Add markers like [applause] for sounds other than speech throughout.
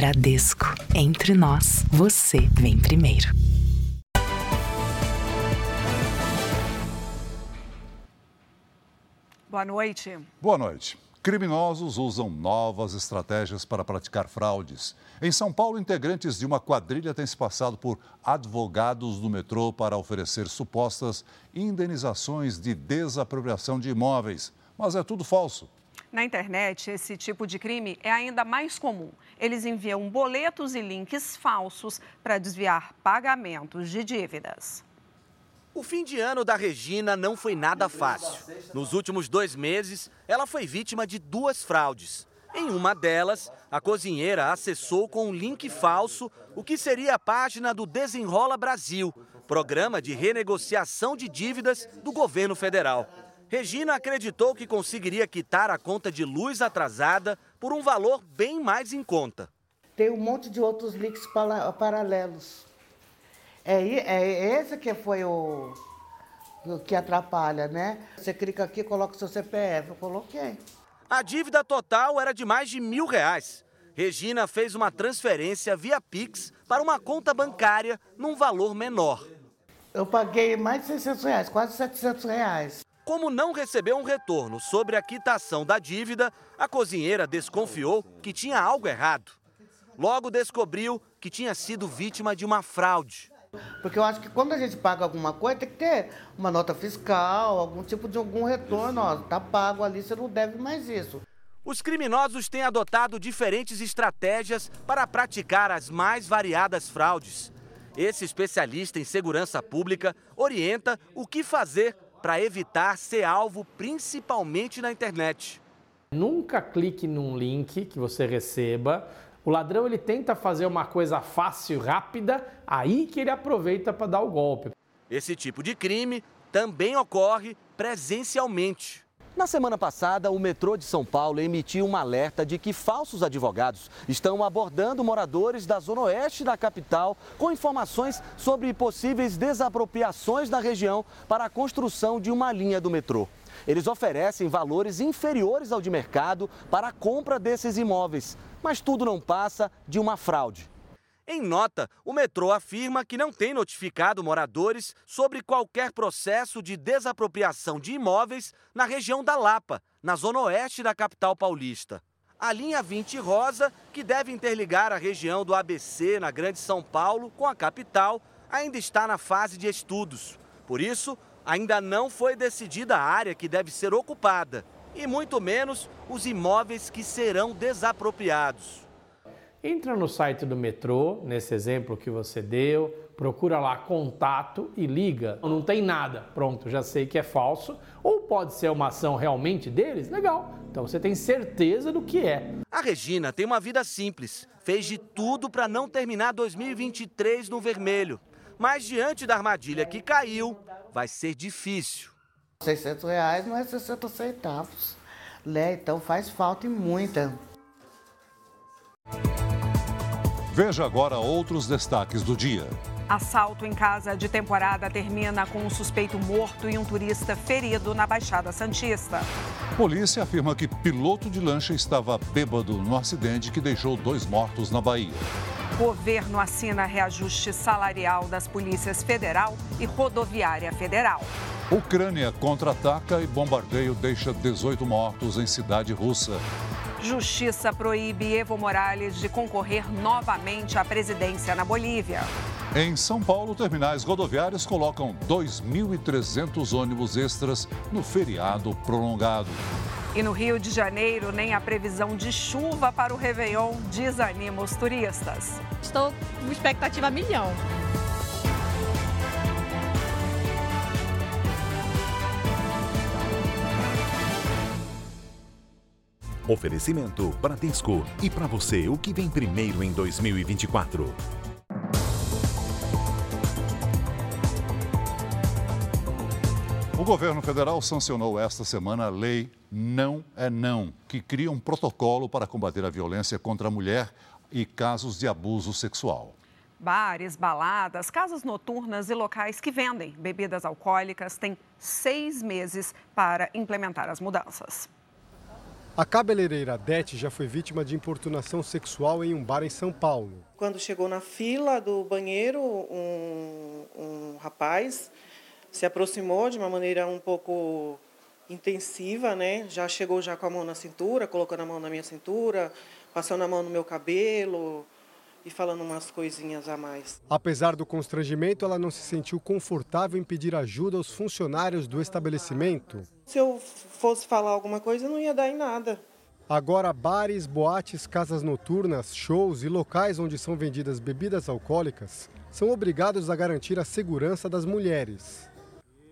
Bradesco. Entre nós, você vem primeiro. Boa noite. Boa noite. Criminosos usam novas estratégias para praticar fraudes. Em São Paulo, integrantes de uma quadrilha têm se passado por advogados do metrô para oferecer supostas indenizações de desapropriação de imóveis. Mas é tudo falso. Na internet, esse tipo de crime é ainda mais comum. Eles enviam boletos e links falsos para desviar pagamentos de dívidas. O fim de ano da Regina não foi nada fácil. Nos últimos dois meses, ela foi vítima de duas fraudes. Em uma delas, a cozinheira acessou com um link falso o que seria a página do Desenrola Brasil, programa de renegociação de dívidas do governo federal. Regina acreditou que conseguiria quitar a conta de luz atrasada por um valor bem mais em conta. Tem um monte de outros links paralelos. É, é esse que foi o, o que atrapalha, né? Você clica aqui, coloca o seu CPF. Eu coloquei. A dívida total era de mais de mil reais. Regina fez uma transferência via Pix para uma conta bancária num valor menor. Eu paguei mais de 600 reais, quase 700 reais. Como não recebeu um retorno sobre a quitação da dívida, a cozinheira desconfiou que tinha algo errado. Logo descobriu que tinha sido vítima de uma fraude. Porque eu acho que quando a gente paga alguma coisa, tem que ter uma nota fiscal, algum tipo de algum retorno. Ó, tá pago ali, você não deve mais isso. Os criminosos têm adotado diferentes estratégias para praticar as mais variadas fraudes. Esse especialista em segurança pública orienta o que fazer para evitar ser alvo principalmente na internet. Nunca clique num link que você receba o ladrão ele tenta fazer uma coisa fácil, rápida, aí que ele aproveita para dar o golpe. Esse tipo de crime também ocorre presencialmente. Na semana passada, o metrô de São Paulo emitiu um alerta de que falsos advogados estão abordando moradores da zona oeste da capital com informações sobre possíveis desapropriações da região para a construção de uma linha do metrô. Eles oferecem valores inferiores ao de mercado para a compra desses imóveis, mas tudo não passa de uma fraude. Em nota, o metrô afirma que não tem notificado moradores sobre qualquer processo de desapropriação de imóveis na região da Lapa, na zona oeste da capital paulista. A linha 20 Rosa, que deve interligar a região do ABC na Grande São Paulo com a capital, ainda está na fase de estudos. Por isso, ainda não foi decidida a área que deve ser ocupada e muito menos os imóveis que serão desapropriados. Entra no site do metrô, nesse exemplo que você deu, procura lá contato e liga. Não tem nada, pronto, já sei que é falso. Ou pode ser uma ação realmente deles? Legal, então você tem certeza do que é. A Regina tem uma vida simples, fez de tudo para não terminar 2023 no vermelho. Mas diante da armadilha que caiu, vai ser difícil. 600 reais não é 60 centavos, né? Então faz falta e muita. Veja agora outros destaques do dia. Assalto em casa de temporada termina com um suspeito morto e um turista ferido na Baixada Santista. Polícia afirma que piloto de lancha estava bêbado no acidente que deixou dois mortos na Bahia. Governo assina reajuste salarial das polícias federal e rodoviária federal. Ucrânia contra-ataca e bombardeio deixa 18 mortos em cidade russa. Justiça proíbe Evo Morales de concorrer novamente à presidência na Bolívia. Em São Paulo, terminais rodoviários colocam 2.300 ônibus extras no feriado prolongado. E no Rio de Janeiro, nem a previsão de chuva para o Réveillon desanima os turistas. Estou com expectativa a milhão. Oferecimento Bradesco. E para você, o que vem primeiro em 2024? O governo federal sancionou esta semana a lei Não é Não, que cria um protocolo para combater a violência contra a mulher e casos de abuso sexual. Bares, baladas, casas noturnas e locais que vendem bebidas alcoólicas têm seis meses para implementar as mudanças. A cabeleireira Dete já foi vítima de importunação sexual em um bar em São Paulo. Quando chegou na fila do banheiro, um, um rapaz se aproximou de uma maneira um pouco intensiva, né? Já chegou já com a mão na cintura, colocando a mão na minha cintura, passando a mão no meu cabelo e falando umas coisinhas a mais. Apesar do constrangimento, ela não se sentiu confortável em pedir ajuda aos funcionários do estabelecimento. Se eu fosse falar alguma coisa, não ia dar em nada. Agora, bares, boates, casas noturnas, shows e locais onde são vendidas bebidas alcoólicas são obrigados a garantir a segurança das mulheres.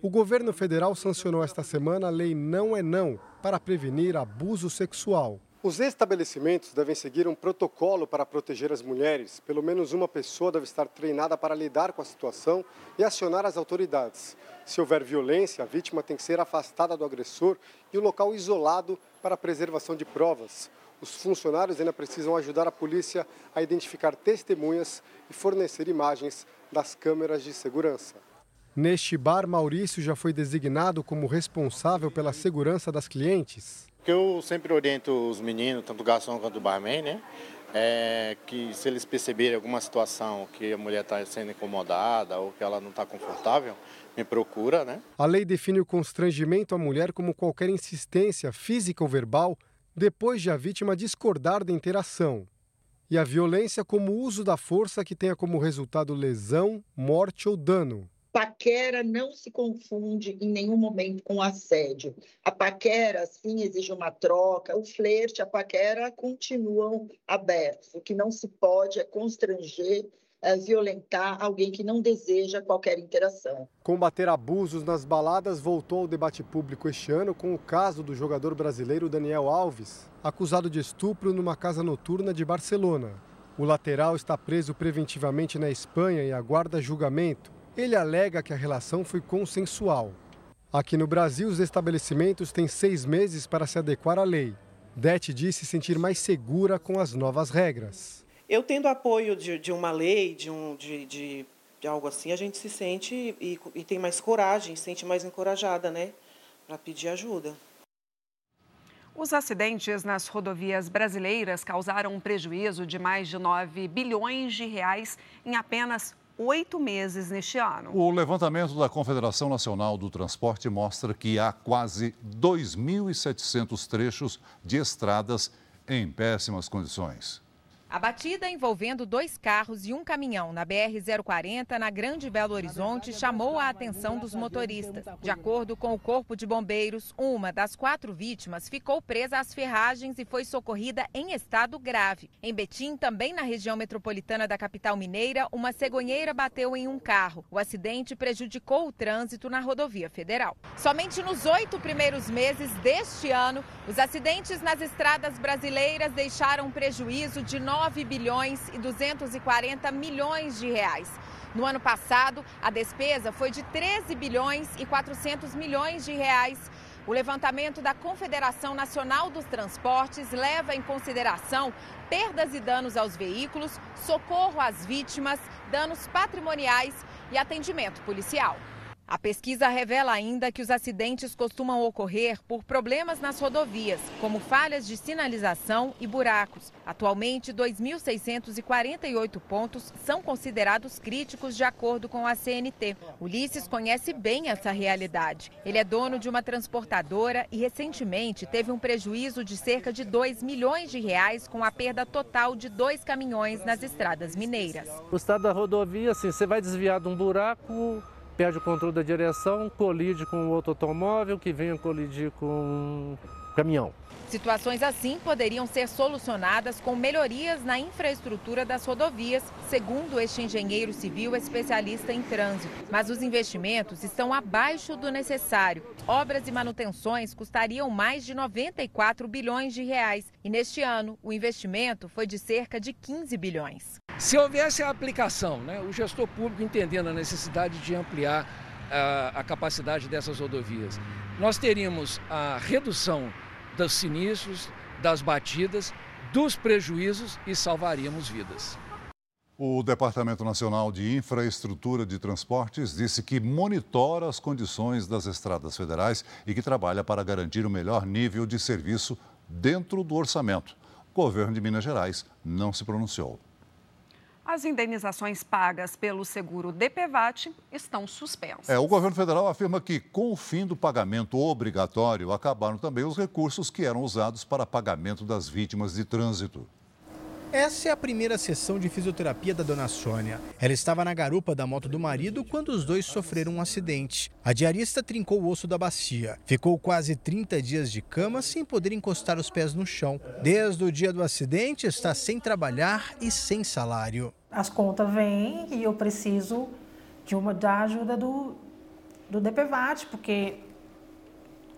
O governo federal sancionou esta semana a Lei Não é Não para prevenir abuso sexual. Os estabelecimentos devem seguir um protocolo para proteger as mulheres. Pelo menos uma pessoa deve estar treinada para lidar com a situação e acionar as autoridades. Se houver violência, a vítima tem que ser afastada do agressor e o local isolado para preservação de provas. Os funcionários ainda precisam ajudar a polícia a identificar testemunhas e fornecer imagens das câmeras de segurança. Neste bar, Maurício já foi designado como responsável pela segurança das clientes. Que eu sempre oriento os meninos, tanto o garçom quanto o barman, né? É que se eles perceberem alguma situação que a mulher está sendo incomodada ou que ela não está confortável, me procura, né? A lei define o constrangimento à mulher como qualquer insistência física ou verbal depois de a vítima discordar da interação. E a violência como uso da força que tenha como resultado lesão, morte ou dano. Paquera não se confunde em nenhum momento com assédio. A paquera, sim, exige uma troca. O flerte, a paquera continuam abertos. O que não se pode é constranger, é violentar alguém que não deseja qualquer interação. Combater abusos nas baladas voltou ao debate público este ano com o caso do jogador brasileiro Daniel Alves, acusado de estupro numa casa noturna de Barcelona. O lateral está preso preventivamente na Espanha e aguarda julgamento. Ele alega que a relação foi consensual. Aqui no Brasil, os estabelecimentos têm seis meses para se adequar à lei. Dete disse sentir mais segura com as novas regras. Eu tendo apoio de, de uma lei, de, um, de, de, de algo assim, a gente se sente e, e tem mais coragem, se sente mais encorajada, né? Para pedir ajuda. Os acidentes nas rodovias brasileiras causaram um prejuízo de mais de 9 bilhões de reais em apenas oito meses neste ano. O levantamento da Confederação Nacional do Transporte mostra que há quase 2.700 trechos de estradas em péssimas condições. A batida envolvendo dois carros e um caminhão na BR-040, na Grande Belo Horizonte, chamou a atenção dos motoristas. De acordo com o Corpo de Bombeiros, uma das quatro vítimas ficou presa às ferragens e foi socorrida em estado grave. Em Betim, também na região metropolitana da capital mineira, uma cegonheira bateu em um carro. O acidente prejudicou o trânsito na rodovia federal. Somente nos oito primeiros meses deste ano, os acidentes nas estradas brasileiras deixaram prejuízo de 9 9 bilhões e 240 milhões de reais. No ano passado, a despesa foi de 13 bilhões e 400 milhões de reais. O levantamento da Confederação Nacional dos Transportes leva em consideração perdas e danos aos veículos, socorro às vítimas, danos patrimoniais e atendimento policial. A pesquisa revela ainda que os acidentes costumam ocorrer por problemas nas rodovias, como falhas de sinalização e buracos. Atualmente, 2.648 pontos são considerados críticos de acordo com a CNT. Ulisses conhece bem essa realidade. Ele é dono de uma transportadora e recentemente teve um prejuízo de cerca de 2 milhões de reais com a perda total de dois caminhões nas estradas mineiras. O estado da rodovia, assim, você vai desviar de um buraco, perde o controle da direção, colide com outro automóvel que venha colidir com um caminhão. Situações assim poderiam ser solucionadas com melhorias na infraestrutura das rodovias, segundo este engenheiro civil especialista em trânsito. Mas os investimentos estão abaixo do necessário. Obras e manutenções custariam mais de 94 bilhões de reais. E neste ano, o investimento foi de cerca de 15 bilhões. Se houvesse a aplicação, né, o gestor público entendendo a necessidade de ampliar a, a capacidade dessas rodovias, nós teríamos a redução dos sinistros, das batidas, dos prejuízos e salvaríamos vidas. O Departamento Nacional de Infraestrutura de Transportes disse que monitora as condições das estradas federais e que trabalha para garantir o melhor nível de serviço dentro do orçamento. O governo de Minas Gerais não se pronunciou. As indenizações pagas pelo seguro DPVAT estão suspensas. É, o governo federal afirma que, com o fim do pagamento obrigatório, acabaram também os recursos que eram usados para pagamento das vítimas de trânsito. Essa é a primeira sessão de fisioterapia da dona Sônia. Ela estava na garupa da moto do marido quando os dois sofreram um acidente. A diarista trincou o osso da bacia. Ficou quase 30 dias de cama sem poder encostar os pés no chão. Desde o dia do acidente, está sem trabalhar e sem salário. As contas vêm e eu preciso de uma da ajuda do, do DPVAT, porque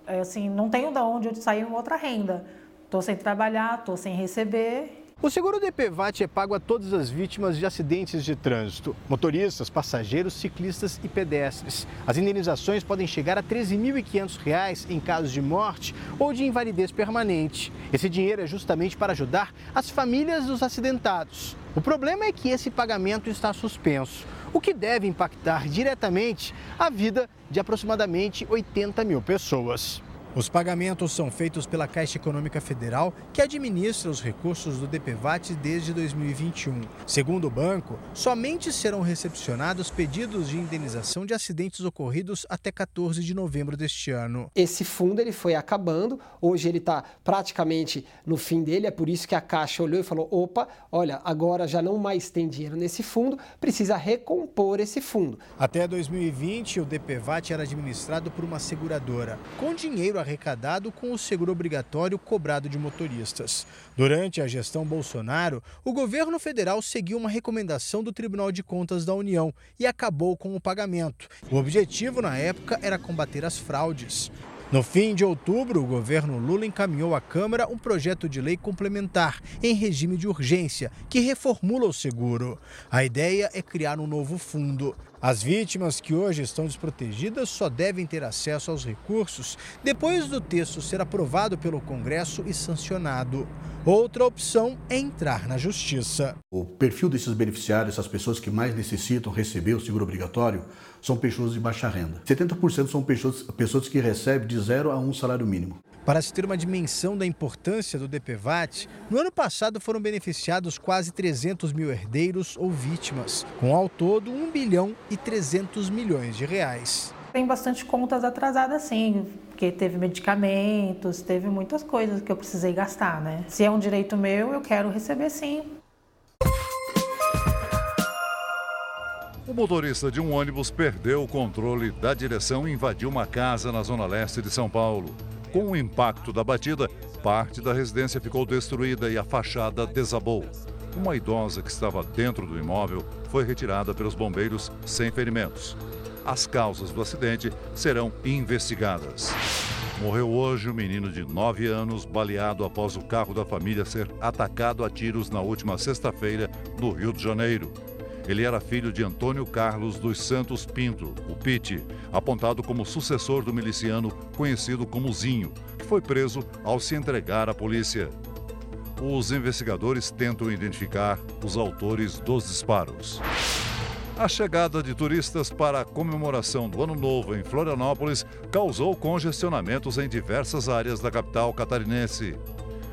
assim, não tenho de onde sair outra renda. Estou sem trabalhar, estou sem receber o seguro DPVAT é pago a todas as vítimas de acidentes de trânsito, motoristas, passageiros, ciclistas e pedestres. As indenizações podem chegar a R$ 13.500 em casos de morte ou de invalidez permanente. Esse dinheiro é justamente para ajudar as famílias dos acidentados. O problema é que esse pagamento está suspenso, o que deve impactar diretamente a vida de aproximadamente 80 mil pessoas. Os pagamentos são feitos pela Caixa Econômica Federal, que administra os recursos do DPVAT desde 2021. Segundo o banco, somente serão recepcionados pedidos de indenização de acidentes ocorridos até 14 de novembro deste ano. Esse fundo ele foi acabando, hoje ele está praticamente no fim dele, é por isso que a Caixa olhou e falou: opa, olha, agora já não mais tem dinheiro nesse fundo, precisa recompor esse fundo. Até 2020, o DPVAT era administrado por uma seguradora. Com dinheiro arrecadado com o seguro obrigatório cobrado de motoristas. Durante a gestão Bolsonaro, o governo federal seguiu uma recomendação do Tribunal de Contas da União e acabou com o pagamento. O objetivo na época era combater as fraudes. No fim de outubro, o governo Lula encaminhou à Câmara um projeto de lei complementar em regime de urgência que reformula o seguro. A ideia é criar um novo fundo. As vítimas que hoje estão desprotegidas só devem ter acesso aos recursos depois do texto ser aprovado pelo Congresso e sancionado. Outra opção é entrar na justiça. O perfil desses beneficiários, essas pessoas que mais necessitam receber o seguro obrigatório, são pessoas de baixa renda. 70% são pessoas, pessoas que recebem de zero a um salário mínimo. Para se ter uma dimensão da importância do DPVAT, no ano passado foram beneficiados quase 300 mil herdeiros ou vítimas, com ao todo 1 bilhão e 300 milhões de reais. Tem bastante contas atrasadas sim, porque teve medicamentos, teve muitas coisas que eu precisei gastar, né? Se é um direito meu, eu quero receber sim. O motorista de um ônibus perdeu o controle da direção e invadiu uma casa na zona leste de São Paulo. Com o impacto da batida, parte da residência ficou destruída e a fachada desabou. Uma idosa que estava dentro do imóvel foi retirada pelos bombeiros sem ferimentos. As causas do acidente serão investigadas. Morreu hoje um menino de 9 anos, baleado após o carro da família ser atacado a tiros na última sexta-feira no Rio de Janeiro. Ele era filho de Antônio Carlos dos Santos Pinto, o Pite, apontado como sucessor do miliciano conhecido como Zinho, que foi preso ao se entregar à polícia. Os investigadores tentam identificar os autores dos disparos. A chegada de turistas para a comemoração do Ano Novo em Florianópolis causou congestionamentos em diversas áreas da capital catarinense.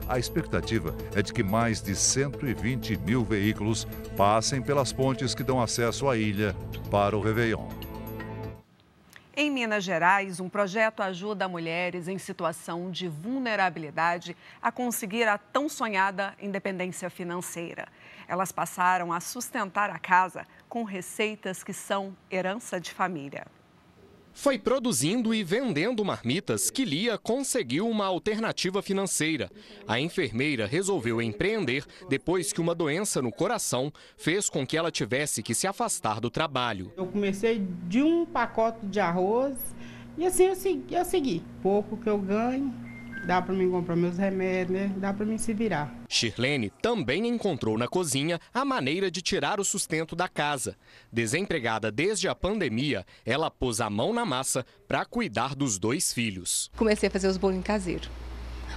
A expectativa é de que mais de 120 mil veículos passem pelas pontes que dão acesso à ilha para o Réveillon. Em Minas Gerais, um projeto ajuda mulheres em situação de vulnerabilidade a conseguir a tão sonhada independência financeira. Elas passaram a sustentar a casa com receitas que são herança de família. Foi produzindo e vendendo marmitas que Lia conseguiu uma alternativa financeira. A enfermeira resolveu empreender depois que uma doença no coração fez com que ela tivesse que se afastar do trabalho. Eu comecei de um pacote de arroz e assim eu segui. Eu segui. Pouco que eu ganho, dá para mim comprar meus remédios, né? dá para mim se virar. Shirlene também encontrou na cozinha a maneira de tirar o sustento da casa. Desempregada desde a pandemia, ela pôs a mão na massa para cuidar dos dois filhos. Comecei a fazer os bolinhos caseiros.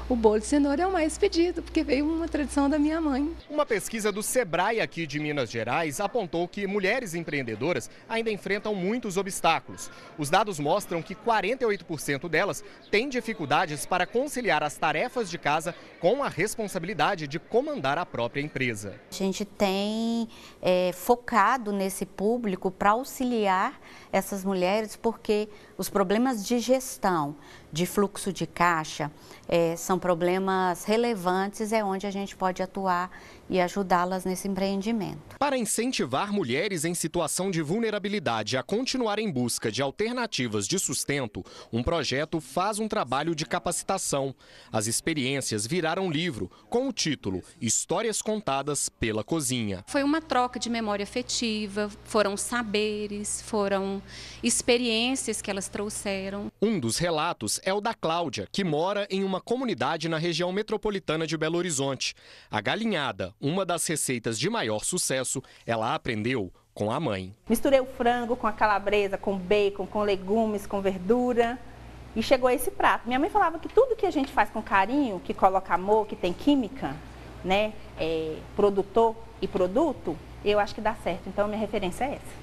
O bolo de cenoura é o mais pedido, porque veio uma tradição da minha mãe. Uma pesquisa do Sebrae aqui de Minas Gerais apontou que mulheres empreendedoras ainda enfrentam muitos obstáculos. Os dados mostram que 48% delas têm dificuldades para conciliar as tarefas de casa com a responsabilidade de comandar a própria empresa. A gente tem é, focado nesse público para auxiliar essas mulheres, porque os problemas de gestão, de fluxo de caixa, é, são problemas relevantes, é onde a gente pode atuar e ajudá-las nesse empreendimento. Para incentivar mulheres em situação de vulnerabilidade a continuar em busca de alternativas de sustento, um projeto faz um trabalho de capacitação. As experiências viraram livro com o título Histórias Contadas pela Cozinha. Foi uma troca de memória afetiva, foram saberes, foram experiências que elas trouxeram. Um dos relatos é o da Cláudia, que mora em uma comunidade na região metropolitana de Belo Horizonte. A galinhada, uma das receitas de maior sucesso, ela aprendeu com a mãe. Misturei o frango com a calabresa, com bacon, com legumes, com verdura e chegou a esse prato. Minha mãe falava que tudo que a gente faz com carinho, que coloca amor, que tem química, né, é, produtor e produto, eu acho que dá certo. Então, minha referência é essa.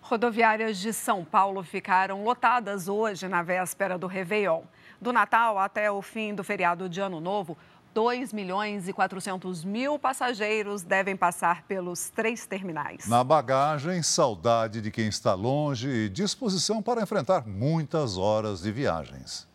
Rodoviárias de São Paulo ficaram lotadas hoje na véspera do Réveillon. Do Natal até o fim do feriado de Ano Novo, 2 milhões e 400 mil passageiros devem passar pelos três terminais. Na bagagem, saudade de quem está longe e disposição para enfrentar muitas horas de viagens.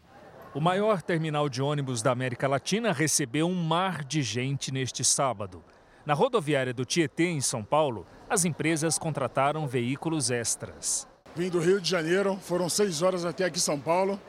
O maior terminal de ônibus da América Latina recebeu um mar de gente neste sábado. Na rodoviária do Tietê, em São Paulo, as empresas contrataram veículos extras. Vim do Rio de Janeiro, foram seis horas até aqui em São Paulo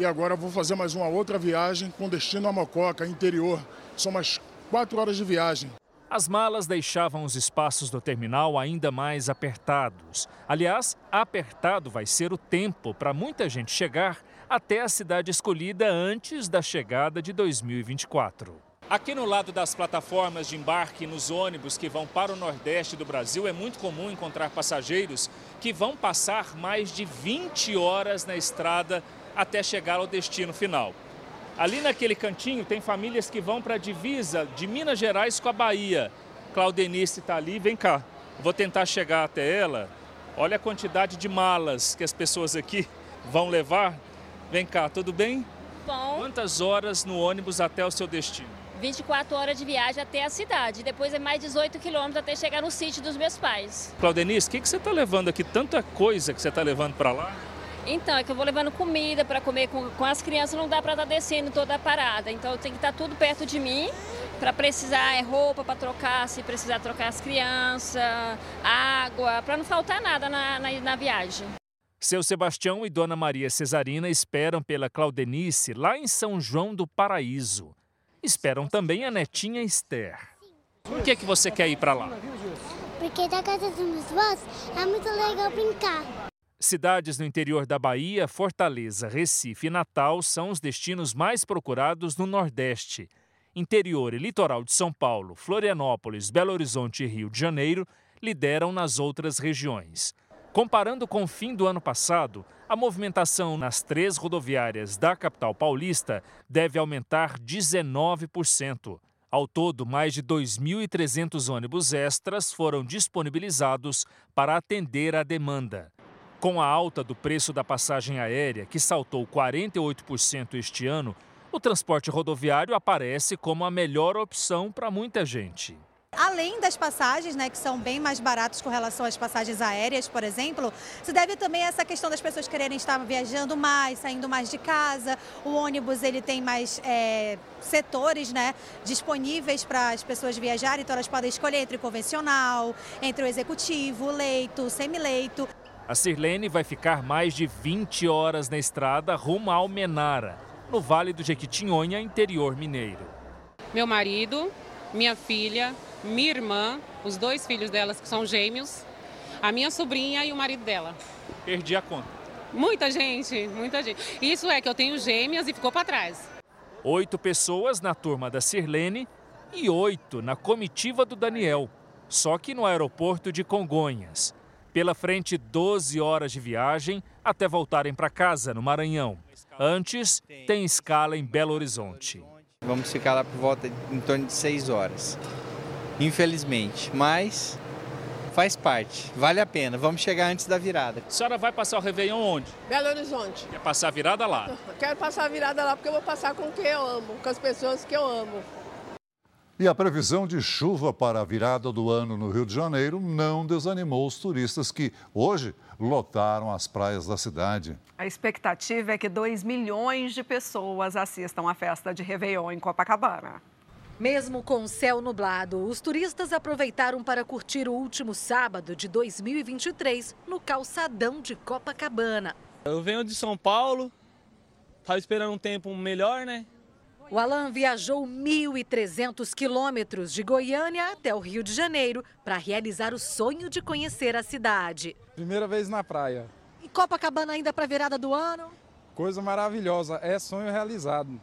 e agora vou fazer mais uma outra viagem com destino a Mococa, interior. São mais quatro horas de viagem. As malas deixavam os espaços do terminal ainda mais apertados. Aliás, apertado vai ser o tempo para muita gente chegar até a cidade escolhida antes da chegada de 2024. Aqui no lado das plataformas de embarque nos ônibus que vão para o Nordeste do Brasil, é muito comum encontrar passageiros que vão passar mais de 20 horas na estrada até chegar ao destino final. Ali naquele cantinho tem famílias que vão para a divisa de Minas Gerais com a Bahia. Claudenice está ali, vem cá. Vou tentar chegar até ela. Olha a quantidade de malas que as pessoas aqui [laughs] vão levar. Vem cá, tudo bem? Bom. Quantas horas no ônibus até o seu destino? 24 horas de viagem até a cidade. Depois é mais 18 quilômetros até chegar no sítio dos meus pais. Claudenice, o que, que você está levando aqui? Tanta coisa que você está levando para lá? Então, é que eu vou levando comida para comer com, com, as crianças, não dá para estar tá descendo toda a parada. Então, tem que estar tá tudo perto de mim para precisar é roupa para trocar, se precisar trocar as crianças, água, para não faltar nada na, na, na viagem. Seu Sebastião e Dona Maria Cesarina esperam pela Claudenice lá em São João do Paraíso. Esperam também a netinha Esther. Por que, que você quer ir para lá? Porque da casa dos meus avós é muito legal brincar. Cidades no interior da Bahia, Fortaleza, Recife e Natal são os destinos mais procurados no Nordeste. Interior e litoral de São Paulo, Florianópolis, Belo Horizonte e Rio de Janeiro lideram nas outras regiões. Comparando com o fim do ano passado, a movimentação nas três rodoviárias da capital paulista deve aumentar 19%. Ao todo, mais de 2.300 ônibus extras foram disponibilizados para atender a demanda. Com a alta do preço da passagem aérea, que saltou 48% este ano, o transporte rodoviário aparece como a melhor opção para muita gente. Além das passagens, né, que são bem mais baratas com relação às passagens aéreas, por exemplo, se deve também a essa questão das pessoas quererem estar viajando mais, saindo mais de casa. O ônibus ele tem mais é, setores né, disponíveis para as pessoas viajarem, então elas podem escolher entre o convencional, entre o executivo, leito, semileito. A Sirlene vai ficar mais de 20 horas na estrada rumo a Almenara, no Vale do Jequitinhonha, interior mineiro. Meu marido, minha filha, minha irmã, os dois filhos delas que são gêmeos, a minha sobrinha e o marido dela. Perdi a conta. Muita gente, muita gente. Isso é que eu tenho gêmeas e ficou para trás. Oito pessoas na turma da Sirlene e oito na comitiva do Daniel, só que no aeroporto de Congonhas. Pela frente, 12 horas de viagem até voltarem para casa, no Maranhão. Antes, tem escala em Belo Horizonte. Vamos ficar lá por volta em torno de 6 horas. Infelizmente, mas faz parte, vale a pena. Vamos chegar antes da virada. A senhora vai passar o Réveillon onde? Belo Horizonte. Quer passar a virada lá? [laughs] Quero passar a virada lá porque eu vou passar com quem eu amo, com as pessoas que eu amo. E a previsão de chuva para a virada do ano no Rio de Janeiro não desanimou os turistas que hoje lotaram as praias da cidade. A expectativa é que 2 milhões de pessoas assistam à festa de Réveillon em Copacabana. Mesmo com o céu nublado, os turistas aproveitaram para curtir o último sábado de 2023 no calçadão de Copacabana. Eu venho de São Paulo, estava esperando um tempo melhor, né? O Alan viajou 1.300 quilômetros de Goiânia até o Rio de Janeiro para realizar o sonho de conhecer a cidade. Primeira vez na praia. E Copacabana ainda para a virada do ano? Coisa maravilhosa, é sonho realizado.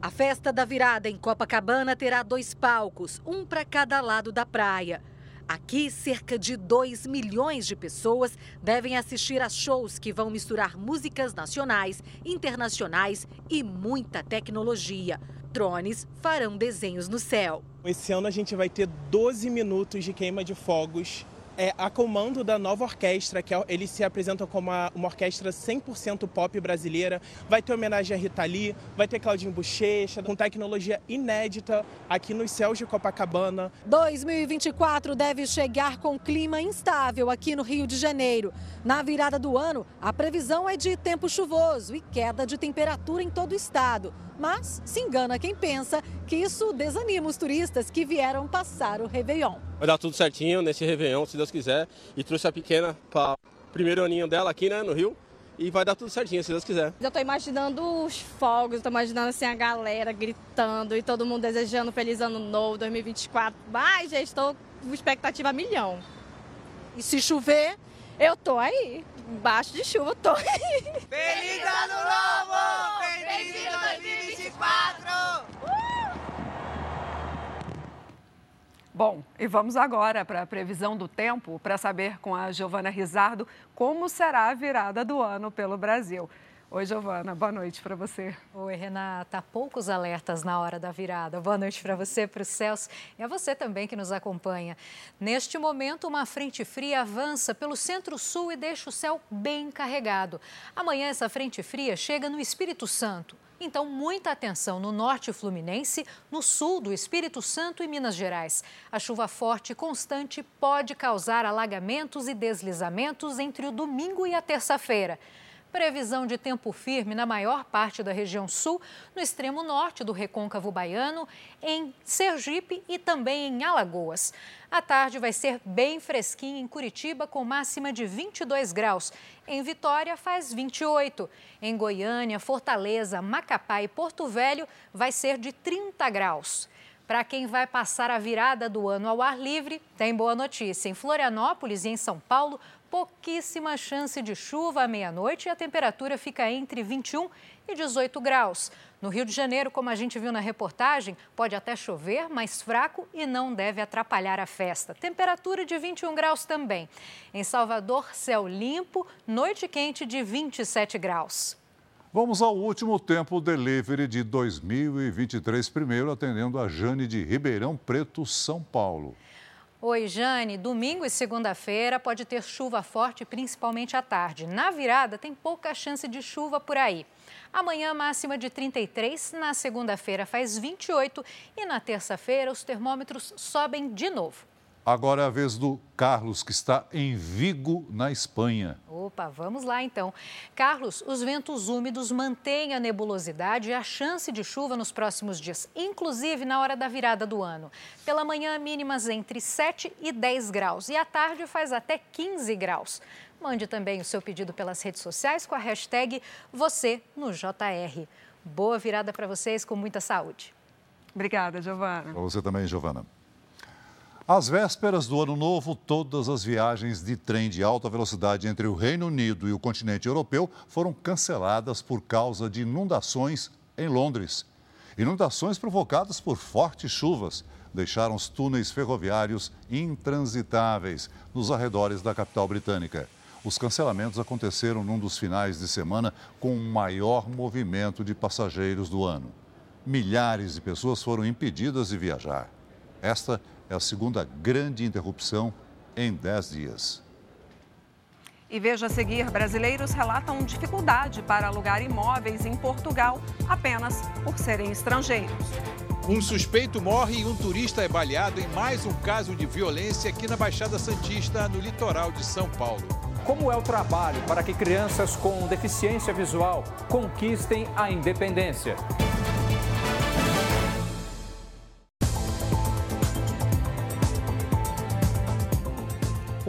A festa da virada em Copacabana terá dois palcos, um para cada lado da praia. Aqui, cerca de 2 milhões de pessoas devem assistir a shows que vão misturar músicas nacionais, internacionais e muita tecnologia. Drones farão desenhos no céu. Esse ano a gente vai ter 12 minutos de queima de fogos é, a comando da nova orquestra, que é, eles se apresentam como uma, uma orquestra 100% pop brasileira. Vai ter homenagem a Rita Lee, vai ter Claudinho Bochecha, com tecnologia inédita aqui nos céus de Copacabana. 2024 deve chegar com clima instável aqui no Rio de Janeiro. Na virada do ano, a previsão é de tempo chuvoso e queda de temperatura em todo o estado. Mas se engana quem pensa que isso desanima os turistas que vieram passar o Réveillon. Vai dar tudo certinho nesse Réveillon, se Deus quiser. E trouxe a pequena para o primeiro aninho dela aqui, né, no Rio. E vai dar tudo certinho, se Deus quiser. Eu tô imaginando os fogos, tô imaginando assim a galera gritando e todo mundo desejando feliz ano novo, 2024. Mas já estou com expectativa a milhão. E se chover, eu tô aí. Embaixo de chuva, eu tô. Feliz ano novo! Feliz 2024! Bom, e vamos agora para a previsão do tempo para saber com a Giovana Rizardo como será a virada do ano pelo Brasil. Oi, Giovana, boa noite para você. Oi, Renata. Poucos alertas na hora da virada. Boa noite para você, para os céus e a você também que nos acompanha. Neste momento, uma frente fria avança pelo centro-sul e deixa o céu bem carregado. Amanhã, essa frente fria chega no Espírito Santo. Então, muita atenção no norte fluminense, no sul do Espírito Santo e Minas Gerais. A chuva forte e constante pode causar alagamentos e deslizamentos entre o domingo e a terça-feira. Previsão de tempo firme na maior parte da região sul, no extremo norte do recôncavo baiano, em Sergipe e também em Alagoas. A tarde vai ser bem fresquinha em Curitiba, com máxima de 22 graus. Em Vitória, faz 28. Em Goiânia, Fortaleza, Macapá e Porto Velho, vai ser de 30 graus. Para quem vai passar a virada do ano ao ar livre, tem boa notícia. Em Florianópolis e em São Paulo, pouquíssima chance de chuva à meia-noite e a temperatura fica entre 21 e 18 graus. No Rio de Janeiro, como a gente viu na reportagem, pode até chover, mas fraco e não deve atrapalhar a festa. Temperatura de 21 graus também. Em Salvador, céu limpo, noite quente de 27 graus. Vamos ao último tempo delivery de 2023, primeiro atendendo a Jane de Ribeirão Preto, São Paulo. Oi, Jane. Domingo e segunda-feira pode ter chuva forte, principalmente à tarde. Na virada, tem pouca chance de chuva por aí. Amanhã, máxima de 33, na segunda-feira faz 28 e na terça-feira os termômetros sobem de novo. Agora é a vez do Carlos, que está em Vigo, na Espanha. Opa, vamos lá então. Carlos, os ventos úmidos mantêm a nebulosidade e a chance de chuva nos próximos dias, inclusive na hora da virada do ano. Pela manhã, mínimas entre 7 e 10 graus e à tarde faz até 15 graus. Mande também o seu pedido pelas redes sociais com a hashtag você no JR. Boa virada para vocês com muita saúde. Obrigada, Giovana. Para você também, Giovana. Às vésperas do ano novo, todas as viagens de trem de alta velocidade entre o Reino Unido e o continente europeu foram canceladas por causa de inundações em Londres. Inundações provocadas por fortes chuvas deixaram os túneis ferroviários intransitáveis nos arredores da capital britânica. Os cancelamentos aconteceram num dos finais de semana com o maior movimento de passageiros do ano. Milhares de pessoas foram impedidas de viajar. Esta a segunda grande interrupção em 10 dias. E veja a seguir: brasileiros relatam dificuldade para alugar imóveis em Portugal apenas por serem estrangeiros. Um suspeito morre e um turista é baleado em mais um caso de violência aqui na Baixada Santista, no litoral de São Paulo. Como é o trabalho para que crianças com deficiência visual conquistem a independência?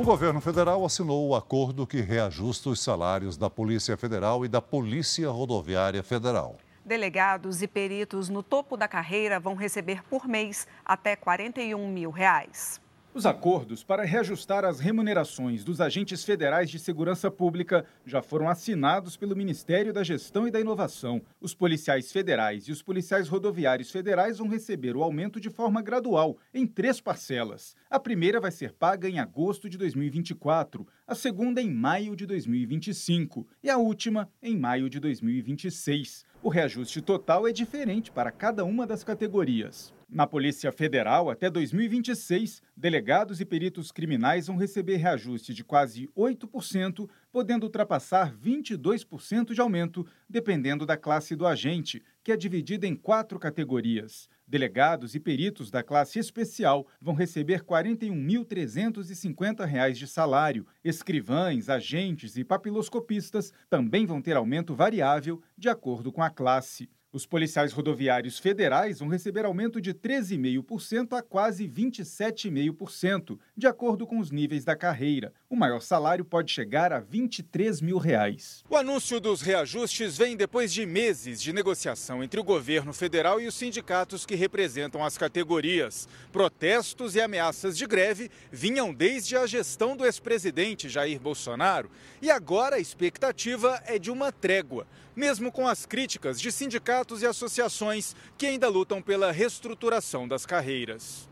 Governo federal assinou o acordo que reajusta os salários da Polícia Federal e da Polícia Rodoviária Federal. Delegados e peritos no topo da carreira vão receber por mês até 41 mil reais. Os acordos para reajustar as remunerações dos agentes federais de segurança pública já foram assinados pelo Ministério da Gestão e da Inovação. Os policiais federais e os policiais rodoviários federais vão receber o aumento de forma gradual, em três parcelas. A primeira vai ser paga em agosto de 2024, a segunda em maio de 2025 e a última em maio de 2026. O reajuste total é diferente para cada uma das categorias. Na Polícia Federal, até 2026, delegados e peritos criminais vão receber reajuste de quase 8%, podendo ultrapassar 22% de aumento, dependendo da classe do agente, que é dividida em quatro categorias. Delegados e peritos da classe especial vão receber R$ 41.350 de salário. Escrivães, agentes e papiloscopistas também vão ter aumento variável de acordo com a classe. Os policiais rodoviários federais vão receber aumento de 13,5% a quase 27,5%, de acordo com os níveis da carreira. O maior salário pode chegar a 23 mil reais. O anúncio dos reajustes vem depois de meses de negociação entre o governo federal e os sindicatos que representam as categorias. Protestos e ameaças de greve vinham desde a gestão do ex-presidente Jair Bolsonaro e agora a expectativa é de uma trégua mesmo com as críticas de sindicatos e associações que ainda lutam pela reestruturação das carreiras.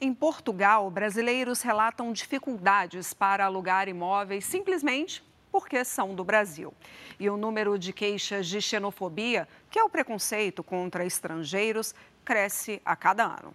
Em Portugal, brasileiros relatam dificuldades para alugar imóveis simplesmente porque são do Brasil. E o número de queixas de xenofobia, que é o preconceito contra estrangeiros, cresce a cada ano.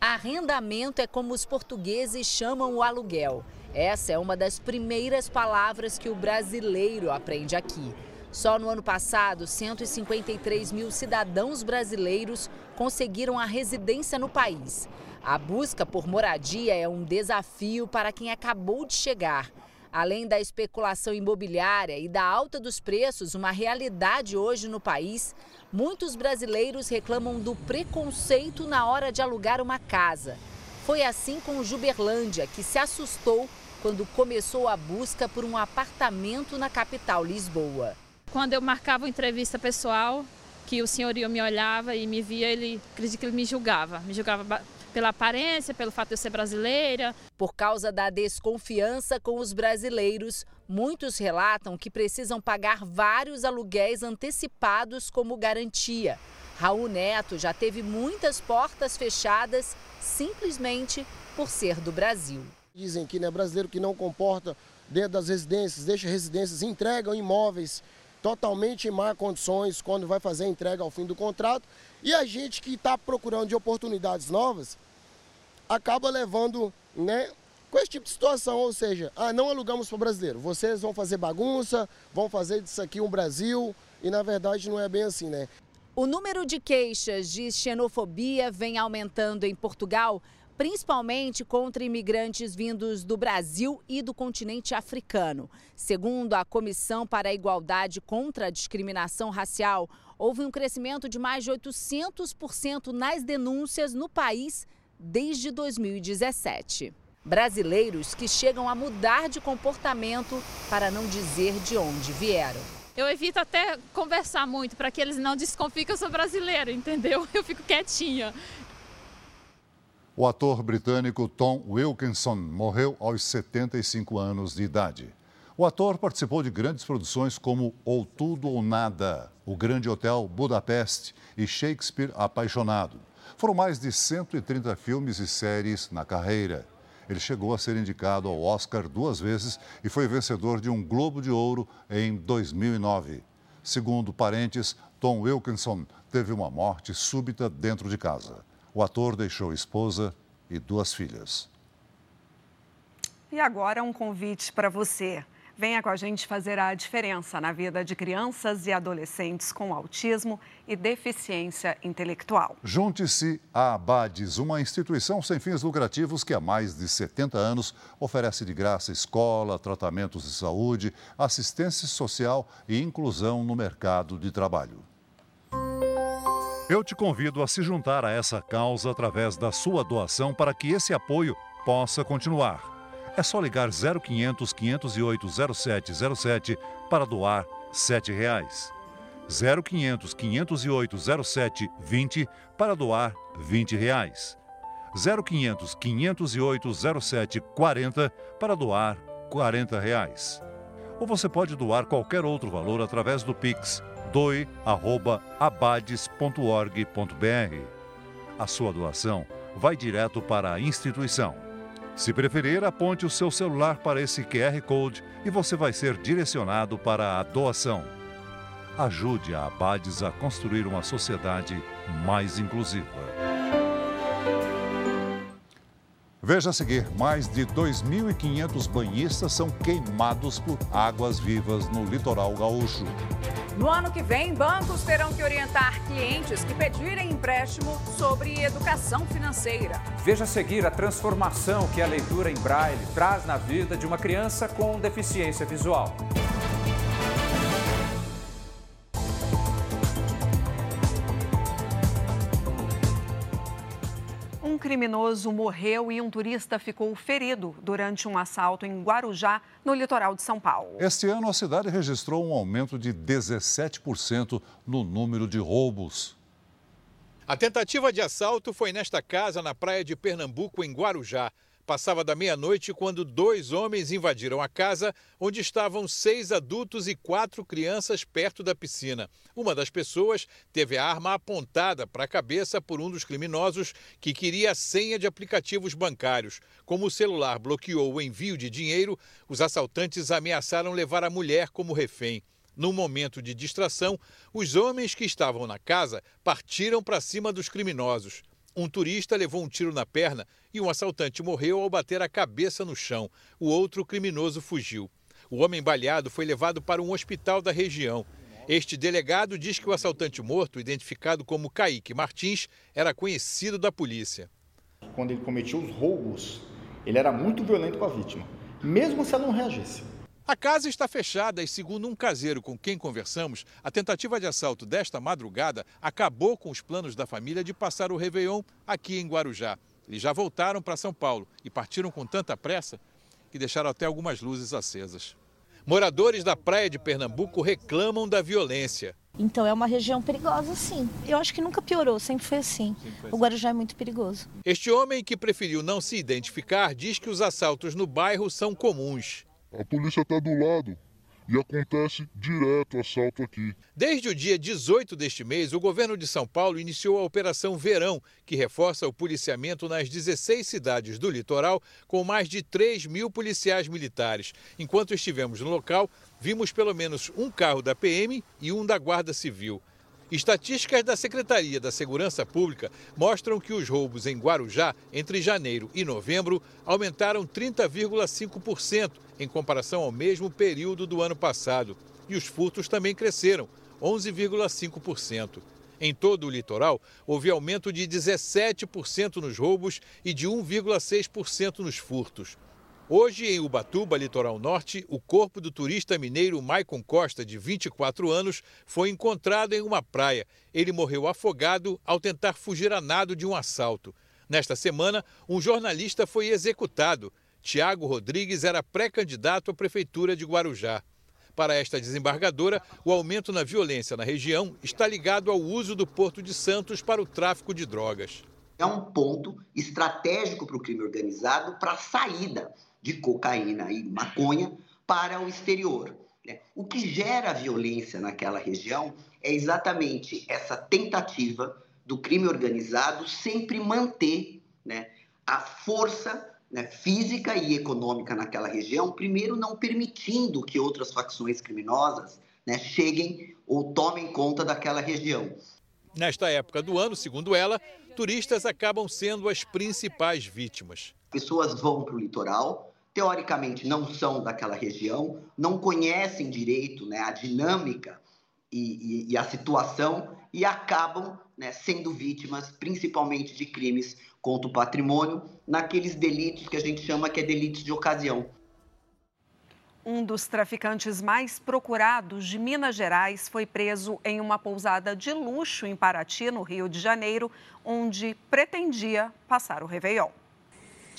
Arrendamento é como os portugueses chamam o aluguel. Essa é uma das primeiras palavras que o brasileiro aprende aqui. Só no ano passado, 153 mil cidadãos brasileiros conseguiram a residência no país. A busca por moradia é um desafio para quem acabou de chegar. Além da especulação imobiliária e da alta dos preços, uma realidade hoje no país, muitos brasileiros reclamam do preconceito na hora de alugar uma casa. Foi assim com Juberlândia, que se assustou quando começou a busca por um apartamento na capital Lisboa. Quando eu marcava uma entrevista pessoal, que o senhorio me olhava e me via, ele acredito que ele me julgava. Me julgava pela aparência, pelo fato de eu ser brasileira. Por causa da desconfiança com os brasileiros, muitos relatam que precisam pagar vários aluguéis antecipados como garantia. Raul Neto já teve muitas portas fechadas simplesmente por ser do Brasil. Dizem que né, brasileiro que não comporta dentro das residências, deixa residências, entregam imóveis totalmente em má condições quando vai fazer a entrega ao fim do contrato. E a gente que está procurando de oportunidades novas acaba levando né, com esse tipo de situação, ou seja, ah, não alugamos para brasileiro, vocês vão fazer bagunça, vão fazer disso aqui um Brasil, e na verdade não é bem assim, né? O número de queixas de xenofobia vem aumentando em Portugal principalmente contra imigrantes vindos do Brasil e do continente africano. Segundo a Comissão para a Igualdade contra a Discriminação Racial, houve um crescimento de mais de 800% nas denúncias no país desde 2017. Brasileiros que chegam a mudar de comportamento para não dizer de onde vieram. Eu evito até conversar muito para que eles não desconfiem que eu sou brasileira, entendeu? [laughs] Eu fico quietinha. O ator britânico Tom Wilkinson morreu aos 75 anos de idade. O ator participou de grandes produções como Ou Tudo ou Nada, O Grande Hotel Budapeste e Shakespeare Apaixonado. Foram mais de 130 filmes e séries na carreira. Ele chegou a ser indicado ao Oscar duas vezes e foi vencedor de um Globo de Ouro em 2009. Segundo parentes, Tom Wilkinson teve uma morte súbita dentro de casa. O ator deixou esposa e duas filhas. E agora um convite para você. Venha com a gente fazer a diferença na vida de crianças e adolescentes com autismo e deficiência intelectual. Junte-se à Abades, uma instituição sem fins lucrativos que há mais de 70 anos oferece de graça escola, tratamentos de saúde, assistência social e inclusão no mercado de trabalho. Eu te convido a se juntar a essa causa através da sua doação para que esse apoio possa continuar. É só ligar 0500 508 0707 para doar 7 reais. 0500 508 0720 para doar 20 reais. 0500 508 0740 para doar 40 reais. Ou você pode doar qualquer outro valor através do Pix doe.abades.org.br. A sua doação vai direto para a instituição. Se preferir, aponte o seu celular para esse QR Code e você vai ser direcionado para a doação. Ajude a Abades a construir uma sociedade mais inclusiva. Veja a seguir: mais de 2.500 banhistas são queimados por águas vivas no litoral gaúcho. No ano que vem, bancos terão que orientar clientes que pedirem empréstimo sobre educação financeira. Veja a seguir a transformação que a leitura em braille traz na vida de uma criança com deficiência visual. Criminoso morreu e um turista ficou ferido durante um assalto em Guarujá, no litoral de São Paulo. Este ano, a cidade registrou um aumento de 17% no número de roubos. A tentativa de assalto foi nesta casa na praia de Pernambuco, em Guarujá. Passava da meia-noite quando dois homens invadiram a casa, onde estavam seis adultos e quatro crianças perto da piscina. Uma das pessoas teve a arma apontada para a cabeça por um dos criminosos que queria a senha de aplicativos bancários. Como o celular bloqueou o envio de dinheiro, os assaltantes ameaçaram levar a mulher como refém. Num momento de distração, os homens que estavam na casa partiram para cima dos criminosos. Um turista levou um tiro na perna e um assaltante morreu ao bater a cabeça no chão. O outro criminoso fugiu. O homem baleado foi levado para um hospital da região. Este delegado diz que o assaltante morto, identificado como Kaique Martins, era conhecido da polícia. Quando ele cometia os roubos, ele era muito violento com a vítima, mesmo se ela não reagisse. A casa está fechada e, segundo um caseiro com quem conversamos, a tentativa de assalto desta madrugada acabou com os planos da família de passar o Réveillon aqui em Guarujá. Eles já voltaram para São Paulo e partiram com tanta pressa que deixaram até algumas luzes acesas. Moradores da praia de Pernambuco reclamam da violência. Então é uma região perigosa, sim. Eu acho que nunca piorou, sempre foi assim. O Guarujá é muito perigoso. Este homem que preferiu não se identificar diz que os assaltos no bairro são comuns. A polícia está do lado e acontece direto assalto aqui. Desde o dia 18 deste mês, o governo de São Paulo iniciou a Operação Verão, que reforça o policiamento nas 16 cidades do litoral, com mais de 3 mil policiais militares. Enquanto estivemos no local, vimos pelo menos um carro da PM e um da Guarda Civil. Estatísticas da Secretaria da Segurança Pública mostram que os roubos em Guarujá, entre janeiro e novembro, aumentaram 30,5% em comparação ao mesmo período do ano passado. E os furtos também cresceram, 11,5%. Em todo o litoral, houve aumento de 17% nos roubos e de 1,6% nos furtos. Hoje, em Ubatuba, litoral norte, o corpo do turista mineiro Maicon Costa, de 24 anos, foi encontrado em uma praia. Ele morreu afogado ao tentar fugir a nado de um assalto. Nesta semana, um jornalista foi executado. Tiago Rodrigues era pré-candidato à prefeitura de Guarujá. Para esta desembargadora, o aumento na violência na região está ligado ao uso do Porto de Santos para o tráfico de drogas. É um ponto estratégico para o crime organizado para a saída de cocaína e maconha para o exterior. Né? O que gera violência naquela região é exatamente essa tentativa do crime organizado sempre manter né, a força né, física e econômica naquela região, primeiro não permitindo que outras facções criminosas né, cheguem ou tomem conta daquela região. Nesta época do ano, segundo ela, turistas acabam sendo as principais vítimas. Pessoas vão para o litoral, teoricamente não são daquela região, não conhecem direito né, a dinâmica e, e, e, a situação e acabam né, sendo vítimas principalmente de crimes contra o patrimônio, naqueles delitos que a gente chama que é delitos de ocasião. Um dos traficantes mais procurados de Minas Gerais foi preso em uma pousada de luxo em Paraty, no Rio de Janeiro, onde pretendia passar o Réveillon.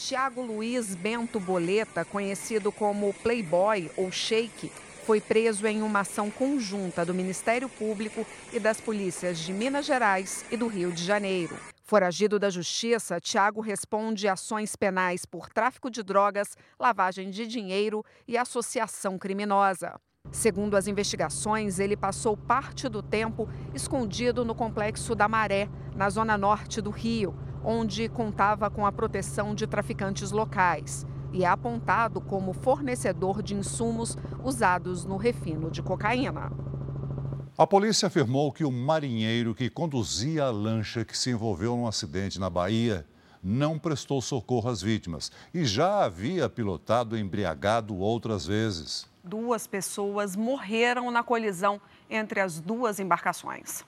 Tiago Luiz Bento Boleta, conhecido como Playboy ou Shake, foi preso em uma ação conjunta do Ministério Público e das polícias de Minas Gerais e do Rio de Janeiro. Foragido da Justiça, Tiago responde ações penais por tráfico de drogas, lavagem de dinheiro e associação criminosa. Segundo as investigações, ele passou parte do tempo escondido no complexo da Maré, na zona norte do Rio, onde contava com a proteção de traficantes locais e é apontado como fornecedor de insumos usados no refino de cocaína. A polícia afirmou que o marinheiro que conduzia a lancha que se envolveu num acidente na Bahia não prestou socorro às vítimas e já havia pilotado embriagado outras vezes. Duas pessoas morreram na colisão entre as duas embarcações.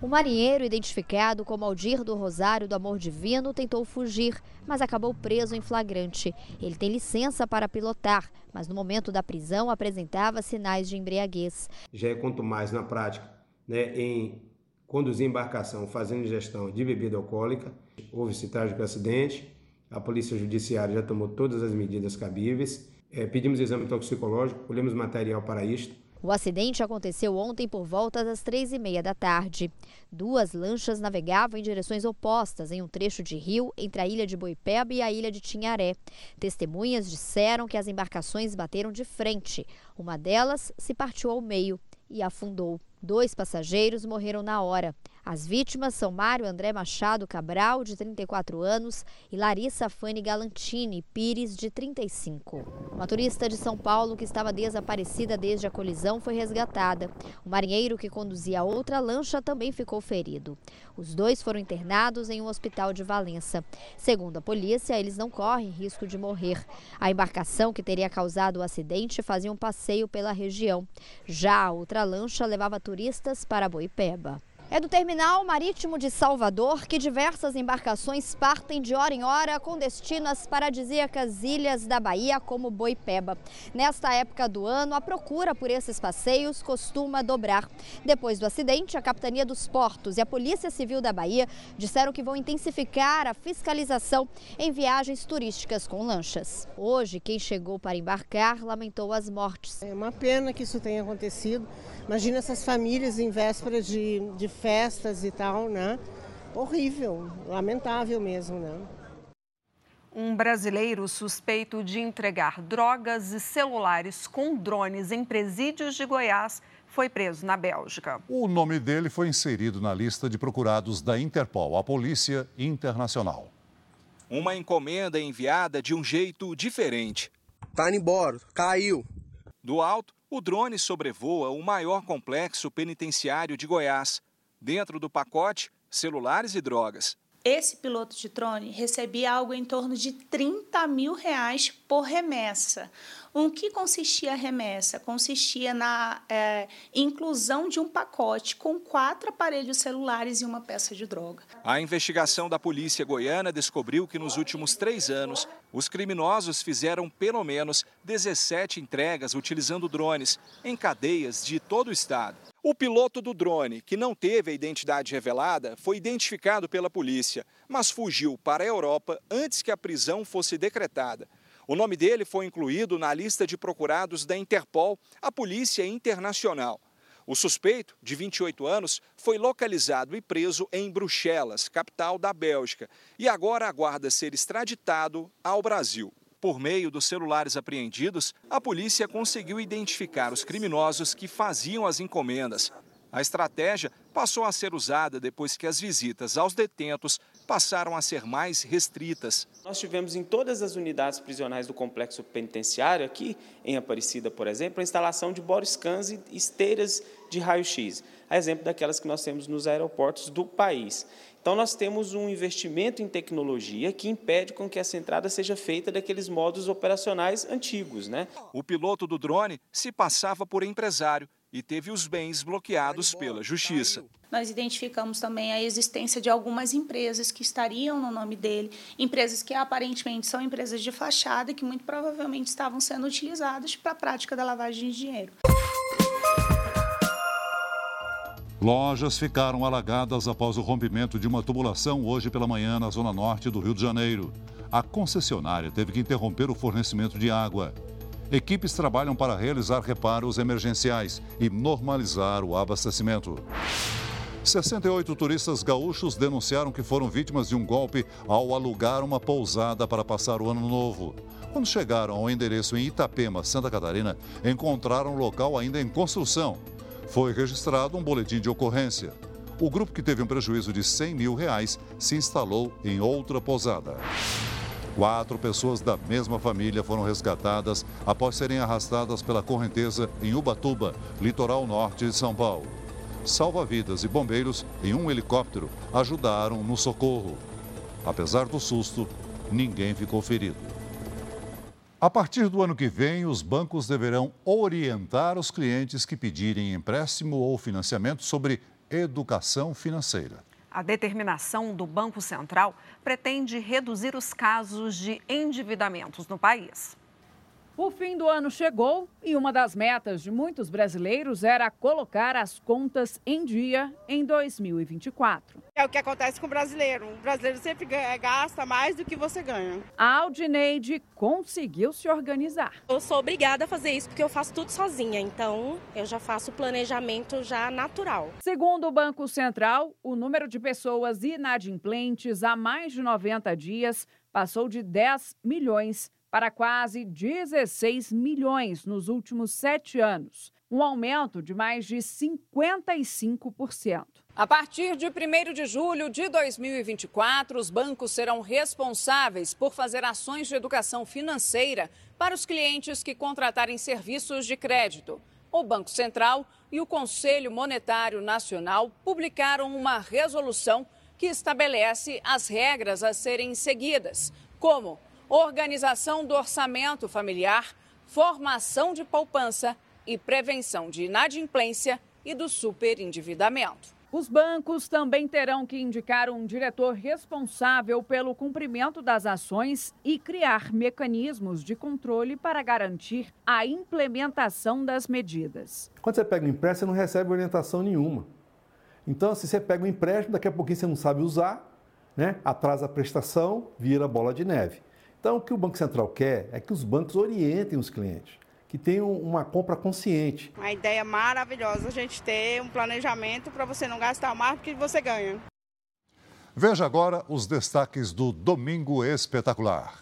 O marinheiro, identificado como Aldir do Rosário do Amor Divino, tentou fugir, mas acabou preso em flagrante. Ele tem licença para pilotar, mas no momento da prisão apresentava sinais de embriaguez. Já é quanto mais na prática, né, em conduzir embarcação fazendo gestão de bebida alcoólica. Houve esse trágico acidente, a Polícia Judiciária já tomou todas as medidas cabíveis. É, pedimos exame toxicológico, colhemos material para isto o acidente aconteceu ontem por volta das três e meia da tarde. Duas lanchas navegavam em direções opostas em um trecho de rio entre a ilha de Boipeba e a ilha de Tinharé. Testemunhas disseram que as embarcações bateram de frente. Uma delas se partiu ao meio e afundou. Dois passageiros morreram na hora. As vítimas são Mário André Machado Cabral, de 34 anos, e Larissa Fane Galantini Pires, de 35. Uma turista de São Paulo que estava desaparecida desde a colisão foi resgatada. O marinheiro que conduzia outra lancha também ficou ferido. Os dois foram internados em um hospital de Valença. Segundo a polícia, eles não correm risco de morrer. A embarcação que teria causado o acidente fazia um passeio pela região. Já a outra lancha levava turistas para Boipeba. É do terminal marítimo de Salvador que diversas embarcações partem de hora em hora com destino às paradisíacas ilhas da Bahia, como Boipeba. Nesta época do ano, a procura por esses passeios costuma dobrar. Depois do acidente, a Capitania dos Portos e a Polícia Civil da Bahia disseram que vão intensificar a fiscalização em viagens turísticas com lanchas. Hoje, quem chegou para embarcar lamentou as mortes. É uma pena que isso tenha acontecido. Imagina essas famílias em vésperas de, de festas e tal, né? Horrível, lamentável mesmo, né? Um brasileiro suspeito de entregar drogas e celulares com drones em presídios de Goiás foi preso na Bélgica. O nome dele foi inserido na lista de procurados da Interpol, a Polícia Internacional. Uma encomenda enviada de um jeito diferente. Tá indo embora, caiu. Do alto, o drone sobrevoa o maior complexo penitenciário de Goiás. Dentro do pacote, celulares e drogas. Esse piloto de drone recebia algo em torno de 30 mil reais por remessa. O que consistia a remessa? Consistia na é, inclusão de um pacote com quatro aparelhos celulares e uma peça de droga. A investigação da polícia goiana descobriu que nos últimos três anos, os criminosos fizeram pelo menos 17 entregas utilizando drones em cadeias de todo o estado. O piloto do drone, que não teve a identidade revelada, foi identificado pela polícia, mas fugiu para a Europa antes que a prisão fosse decretada. O nome dele foi incluído na lista de procurados da Interpol, a Polícia Internacional. O suspeito, de 28 anos, foi localizado e preso em Bruxelas, capital da Bélgica, e agora aguarda ser extraditado ao Brasil. Por meio dos celulares apreendidos, a polícia conseguiu identificar os criminosos que faziam as encomendas. A estratégia passou a ser usada depois que as visitas aos detentos passaram a ser mais restritas. Nós tivemos em todas as unidades prisionais do complexo penitenciário, aqui em Aparecida, por exemplo, a instalação de borescans e esteiras de raio-x, a exemplo daquelas que nós temos nos aeroportos do país. Então, nós temos um investimento em tecnologia que impede com que essa entrada seja feita daqueles modos operacionais antigos. Né? O piloto do drone se passava por empresário e teve os bens bloqueados pela justiça. Nós identificamos também a existência de algumas empresas que estariam no nome dele, empresas que aparentemente são empresas de fachada que muito provavelmente estavam sendo utilizadas para a prática da lavagem de dinheiro. Lojas ficaram alagadas após o rompimento de uma tubulação hoje pela manhã na zona norte do Rio de Janeiro. A concessionária teve que interromper o fornecimento de água. Equipes trabalham para realizar reparos emergenciais e normalizar o abastecimento. 68 turistas gaúchos denunciaram que foram vítimas de um golpe ao alugar uma pousada para passar o ano novo. Quando chegaram ao endereço em Itapema, Santa Catarina, encontraram o local ainda em construção. Foi registrado um boletim de ocorrência. O grupo que teve um prejuízo de 100 mil reais se instalou em outra pousada. Quatro pessoas da mesma família foram resgatadas após serem arrastadas pela correnteza em Ubatuba, litoral norte de São Paulo. Salva-vidas e bombeiros em um helicóptero ajudaram no socorro. Apesar do susto, ninguém ficou ferido. A partir do ano que vem, os bancos deverão orientar os clientes que pedirem empréstimo ou financiamento sobre educação financeira. A determinação do Banco Central pretende reduzir os casos de endividamentos no país. O fim do ano chegou e uma das metas de muitos brasileiros era colocar as contas em dia em 2024. É o que acontece com o brasileiro. O brasileiro sempre gasta mais do que você ganha. A Aldineide conseguiu se organizar. Eu sou obrigada a fazer isso porque eu faço tudo sozinha, então eu já faço o planejamento já natural. Segundo o Banco Central, o número de pessoas inadimplentes há mais de 90 dias passou de 10 milhões para quase 16 milhões nos últimos sete anos, um aumento de mais de 55%. A partir de 1 de julho de 2024, os bancos serão responsáveis por fazer ações de educação financeira para os clientes que contratarem serviços de crédito. O Banco Central e o Conselho Monetário Nacional publicaram uma resolução que estabelece as regras a serem seguidas, como organização do orçamento familiar, formação de poupança e prevenção de inadimplência e do superendividamento. Os bancos também terão que indicar um diretor responsável pelo cumprimento das ações e criar mecanismos de controle para garantir a implementação das medidas. Quando você pega um empréstimo, você não recebe orientação nenhuma. Então, se você pega um empréstimo, daqui a pouquinho você não sabe usar, né? atrasa a prestação, vira bola de neve. Então, o que o Banco Central quer é que os bancos orientem os clientes, que tenham uma compra consciente. Uma ideia maravilhosa a gente ter um planejamento para você não gastar mais do que você ganha. Veja agora os destaques do Domingo Espetacular.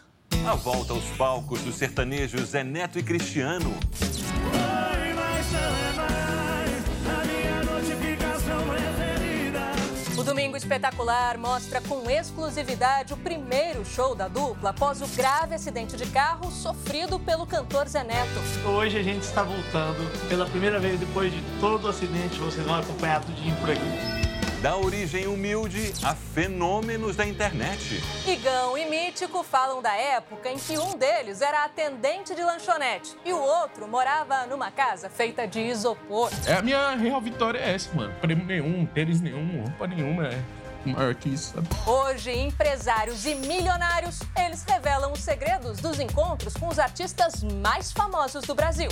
A volta aos palcos dos sertanejos é Neto e Cristiano. Espetacular mostra com exclusividade o primeiro show da dupla após o grave acidente de carro sofrido pelo cantor Zé Neto. Hoje a gente está voltando pela primeira vez depois de todo o acidente, vocês vão acompanhar tudinho por aqui da origem humilde a fenômenos da internet. Igão e Mítico falam da época em que um deles era atendente de lanchonete e o outro morava numa casa feita de isopor. É a minha real vitória é essa, mano. Prêmio nenhum, tênis nenhum, roupa nenhuma, é maior que isso. Sabe? Hoje, empresários e milionários, eles revelam os segredos dos encontros com os artistas mais famosos do Brasil.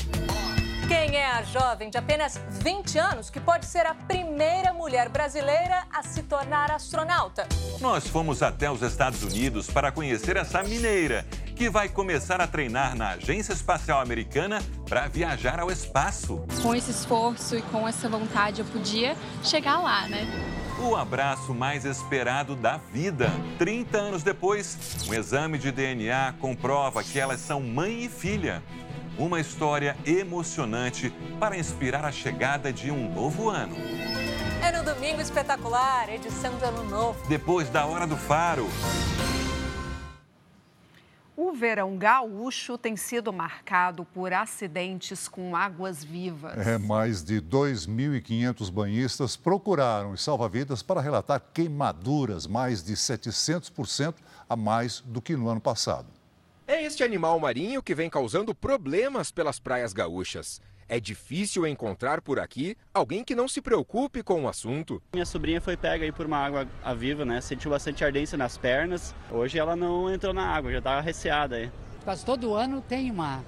Quem é a jovem de apenas 20 anos que pode ser a primeira mulher brasileira a se tornar astronauta? Nós fomos até os Estados Unidos para conhecer essa mineira, que vai começar a treinar na Agência Espacial Americana para viajar ao espaço. Com esse esforço e com essa vontade, eu podia chegar lá, né? O abraço mais esperado da vida. 30 anos depois, um exame de DNA comprova que elas são mãe e filha. Uma história emocionante para inspirar a chegada de um novo ano. É no Domingo Espetacular, edição de Ano Novo. Depois da Hora do Faro. O verão gaúcho tem sido marcado por acidentes com águas vivas. É, mais de 2.500 banhistas procuraram os salva-vidas para relatar queimaduras, mais de 700% a mais do que no ano passado. É este animal marinho que vem causando problemas pelas praias gaúchas. É difícil encontrar por aqui alguém que não se preocupe com o assunto. Minha sobrinha foi pega aí por uma água viva, né? Sentiu bastante ardência nas pernas. Hoje ela não entrou na água, já estava receada aí. Quase todo ano tem uma,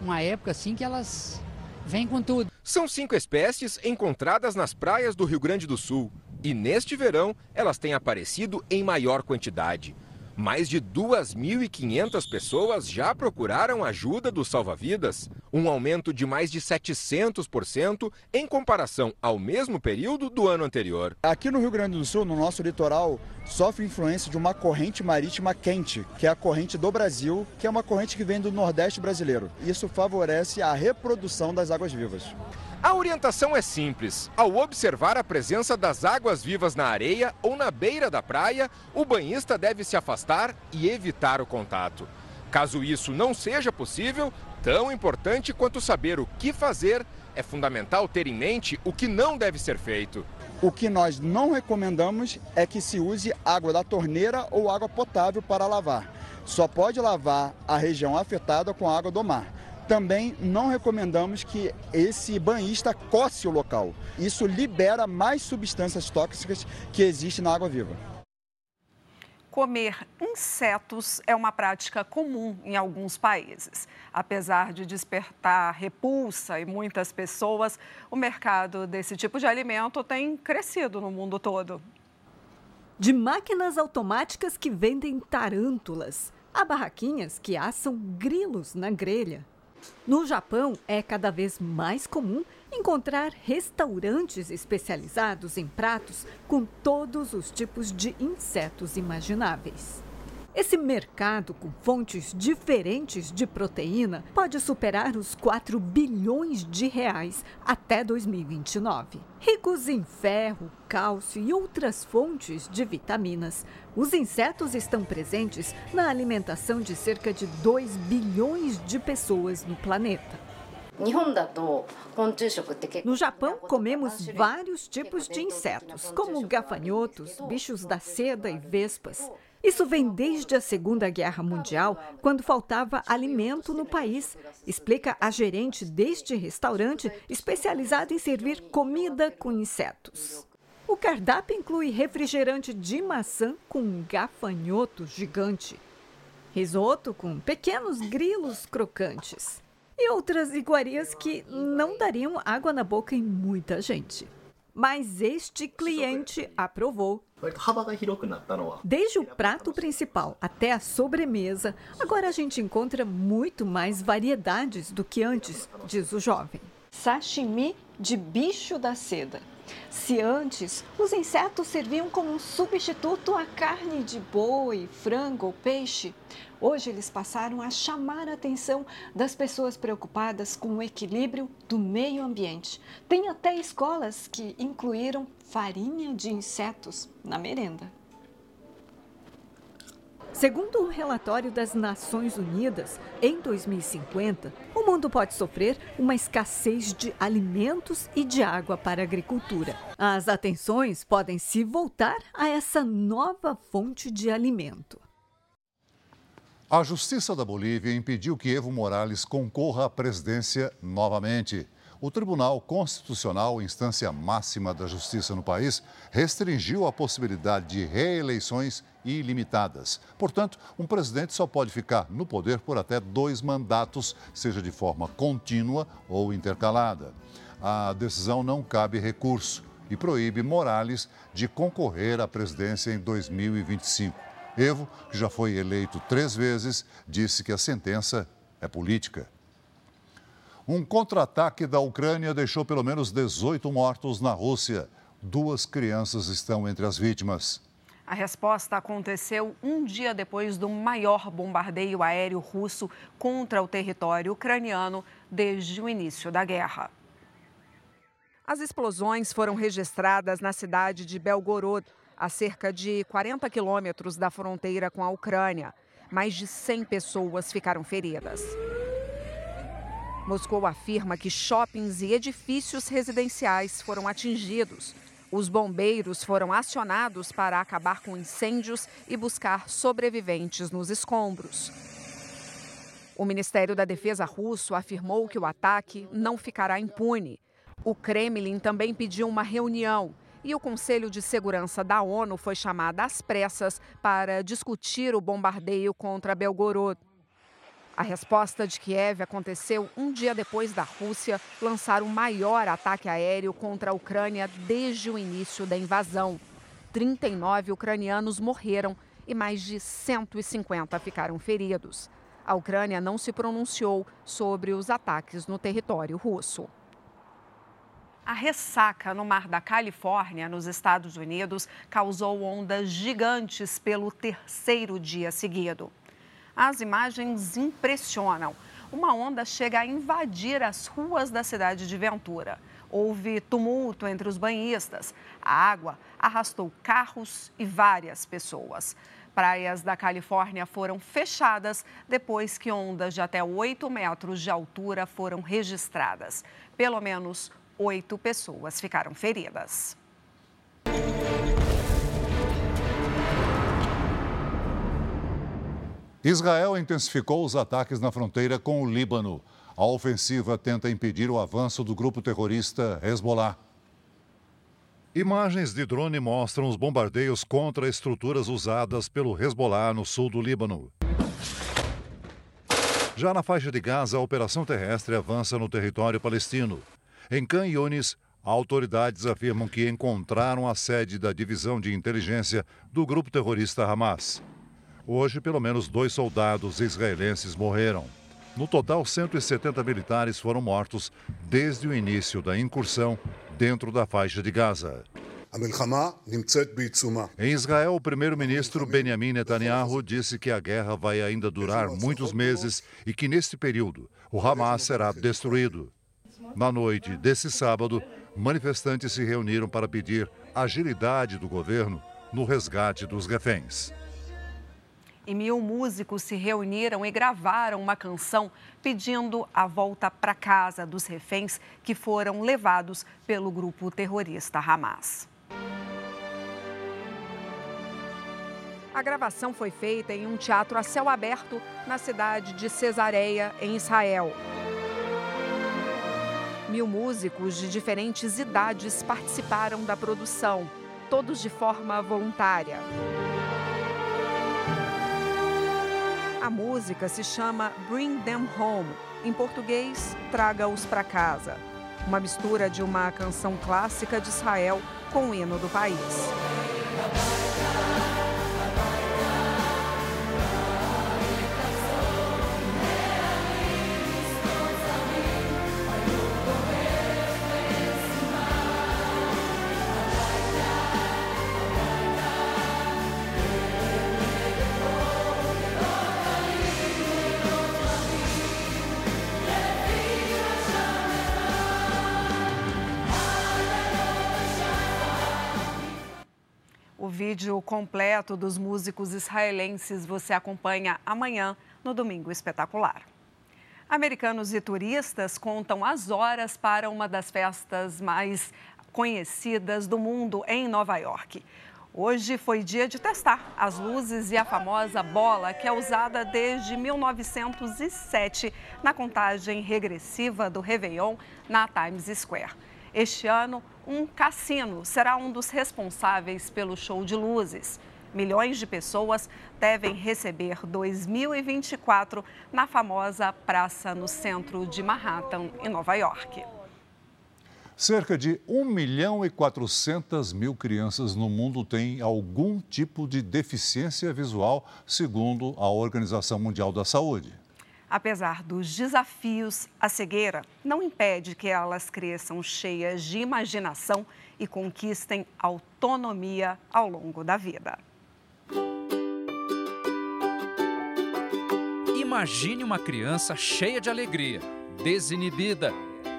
uma época assim que elas vêm com tudo. São cinco espécies encontradas nas praias do Rio Grande do Sul. E neste verão elas têm aparecido em maior quantidade. Mais de 2.500 pessoas já procuraram ajuda do salva-vidas, um aumento de mais de 700% em comparação ao mesmo período do ano anterior. Aqui no Rio Grande do Sul, no nosso litoral, sofre influência de uma corrente marítima quente, que é a corrente do Brasil, que é uma corrente que vem do Nordeste brasileiro. Isso favorece a reprodução das águas vivas. A orientação é simples. Ao observar a presença das águas vivas na areia ou na beira da praia, o banhista deve se afastar e evitar o contato. Caso isso não seja possível, tão importante quanto saber o que fazer, é fundamental ter em mente o que não deve ser feito. O que nós não recomendamos é que se use água da torneira ou água potável para lavar. Só pode lavar a região afetada com água do mar. Também não recomendamos que esse banhista coce o local. Isso libera mais substâncias tóxicas que existem na água viva. Comer insetos é uma prática comum em alguns países. Apesar de despertar repulsa em muitas pessoas, o mercado desse tipo de alimento tem crescido no mundo todo. De máquinas automáticas que vendem tarântulas, a barraquinhas que assam grilos na grelha. No Japão, é cada vez mais comum encontrar restaurantes especializados em pratos com todos os tipos de insetos imagináveis. Esse mercado com fontes diferentes de proteína pode superar os 4 bilhões de reais até 2029. Ricos em ferro, cálcio e outras fontes de vitaminas, os insetos estão presentes na alimentação de cerca de 2 bilhões de pessoas no planeta. No Japão, comemos vários tipos de insetos, como gafanhotos, bichos da seda e vespas. Isso vem desde a Segunda Guerra Mundial, quando faltava alimento no país, explica a gerente deste restaurante especializado em servir comida com insetos. O cardápio inclui refrigerante de maçã com um gafanhoto gigante, risoto com pequenos grilos crocantes e outras iguarias que não dariam água na boca em muita gente. Mas este cliente aprovou. Desde o prato principal até a sobremesa, agora a gente encontra muito mais variedades do que antes, diz o jovem. Sashimi de bicho da seda. Se antes os insetos serviam como um substituto à carne de boi, frango ou peixe, hoje eles passaram a chamar a atenção das pessoas preocupadas com o equilíbrio do meio ambiente. Tem até escolas que incluíram farinha de insetos na merenda. Segundo um relatório das Nações Unidas, em 2050, o mundo pode sofrer uma escassez de alimentos e de água para a agricultura. As atenções podem se voltar a essa nova fonte de alimento. A Justiça da Bolívia impediu que Evo Morales concorra à presidência novamente. O Tribunal Constitucional, instância máxima da justiça no país, restringiu a possibilidade de reeleições ilimitadas. Portanto, um presidente só pode ficar no poder por até dois mandatos, seja de forma contínua ou intercalada. A decisão não cabe recurso e proíbe Morales de concorrer à presidência em 2025. Evo, que já foi eleito três vezes, disse que a sentença é política. Um contra-ataque da Ucrânia deixou pelo menos 18 mortos na Rússia. Duas crianças estão entre as vítimas. A resposta aconteceu um dia depois do maior bombardeio aéreo russo contra o território ucraniano desde o início da guerra. As explosões foram registradas na cidade de Belgorod, a cerca de 40 quilômetros da fronteira com a Ucrânia. Mais de 100 pessoas ficaram feridas. Moscou afirma que shoppings e edifícios residenciais foram atingidos. Os bombeiros foram acionados para acabar com incêndios e buscar sobreviventes nos escombros. O Ministério da Defesa russo afirmou que o ataque não ficará impune. O Kremlin também pediu uma reunião e o Conselho de Segurança da ONU foi chamado às pressas para discutir o bombardeio contra Belgorod. A resposta de Kiev aconteceu um dia depois da Rússia lançar o maior ataque aéreo contra a Ucrânia desde o início da invasão. 39 ucranianos morreram e mais de 150 ficaram feridos. A Ucrânia não se pronunciou sobre os ataques no território russo. A ressaca no mar da Califórnia, nos Estados Unidos, causou ondas gigantes pelo terceiro dia seguido. As imagens impressionam. Uma onda chega a invadir as ruas da cidade de Ventura. Houve tumulto entre os banhistas. A água arrastou carros e várias pessoas. Praias da Califórnia foram fechadas depois que ondas de até 8 metros de altura foram registradas. Pelo menos oito pessoas ficaram feridas. Israel intensificou os ataques na fronteira com o Líbano. A ofensiva tenta impedir o avanço do grupo terrorista Hezbollah. Imagens de drone mostram os bombardeios contra estruturas usadas pelo Hezbollah no sul do Líbano. Já na faixa de Gaza, a operação terrestre avança no território palestino. Em Khan Yunis, autoridades afirmam que encontraram a sede da divisão de inteligência do grupo terrorista Hamas. Hoje, pelo menos dois soldados israelenses morreram. No total, 170 militares foram mortos desde o início da incursão dentro da faixa de Gaza. Em Israel, o primeiro-ministro Benjamin Netanyahu disse que a guerra vai ainda durar muitos meses e que, neste período, o Hamas será destruído. Na noite desse sábado, manifestantes se reuniram para pedir agilidade do governo no resgate dos reféns e mil músicos se reuniram e gravaram uma canção pedindo a volta para casa dos reféns que foram levados pelo grupo terrorista Hamas. A gravação foi feita em um teatro a céu aberto na cidade de Cesareia, em Israel. Mil músicos de diferentes idades participaram da produção, todos de forma voluntária. A música se chama Bring Them Home, em português, Traga-os para casa. Uma mistura de uma canção clássica de Israel com o hino do país. Vídeo completo dos músicos israelenses você acompanha amanhã no Domingo Espetacular. Americanos e turistas contam as horas para uma das festas mais conhecidas do mundo em Nova York. Hoje foi dia de testar as luzes e a famosa bola que é usada desde 1907 na contagem regressiva do Réveillon na Times Square. Este ano, um cassino será um dos responsáveis pelo show de luzes. Milhões de pessoas devem receber 2024 na famosa praça no centro de Manhattan, em Nova York. Cerca de 1 milhão e 400 mil crianças no mundo têm algum tipo de deficiência visual, segundo a Organização Mundial da Saúde. Apesar dos desafios, a cegueira não impede que elas cresçam cheias de imaginação e conquistem autonomia ao longo da vida. Imagine uma criança cheia de alegria, desinibida.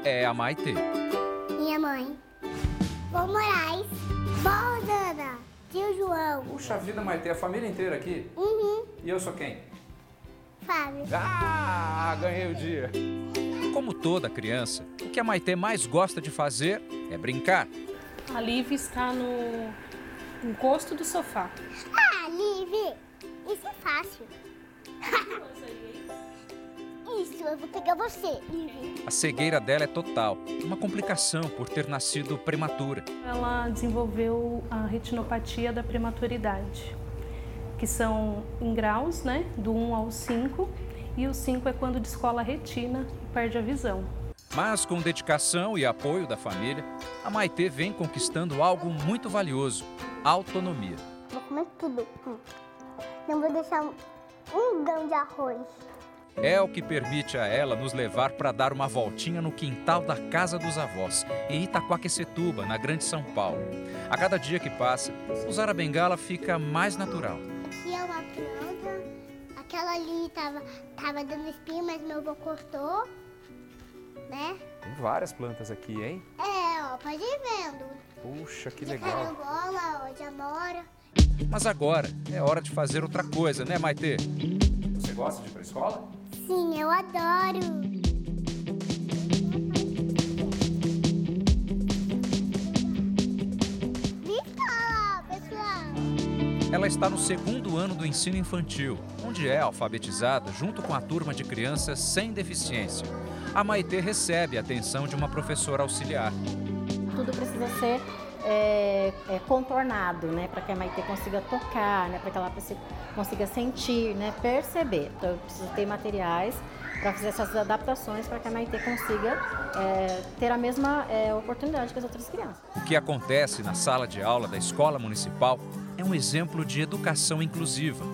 É a Maitê. Minha mãe. Vó Moraes. Vó Dana. Tio João. Puxa vida, Maitê, a família inteira aqui? Uhum. E eu sou quem? Fábio. Ah, ganhei o dia. Como toda criança, o que a Maitê mais gosta de fazer é brincar. A Liv está no encosto do sofá. Ah, Liv, isso é fácil. [laughs] isso, eu vou pegar você, Liv. A cegueira dela é total, uma complicação por ter nascido prematura. Ela desenvolveu a retinopatia da prematuridade, que são em graus, né, do 1 ao 5, e o 5 é quando descola a retina e perde a visão. Mas com dedicação e apoio da família, a Maitê vem conquistando algo muito valioso: autonomia. Vou comer tudo. Não vou deixar um, um grão de arroz. É o que permite a ela nos levar para dar uma voltinha no quintal da casa dos avós, em Itaquaquecetuba, na Grande São Paulo. A cada dia que passa, usar a bengala fica mais natural. Aquela ali tava, tava dando espinho, mas meu avô cortou, né? Tem várias plantas aqui, hein? É, ó, pode ir vendo. Puxa, que de legal. carambola, ó, de amora. Mas agora é hora de fazer outra coisa, né, Maitê? Você gosta de ir pra escola? Sim, eu adoro. Ela está no segundo ano do ensino infantil, onde é alfabetizada junto com a turma de crianças sem deficiência. A Maitê recebe a atenção de uma professora auxiliar. Tudo precisa ser é, é, contornado, né, para que a Maitê consiga tocar, né, para que ela consiga sentir, né, perceber. Então, eu preciso ter materiais para fazer essas adaptações para que a Maitê consiga é, ter a mesma é, oportunidade que as outras crianças. O que acontece na sala de aula da escola municipal é um exemplo de educação inclusiva.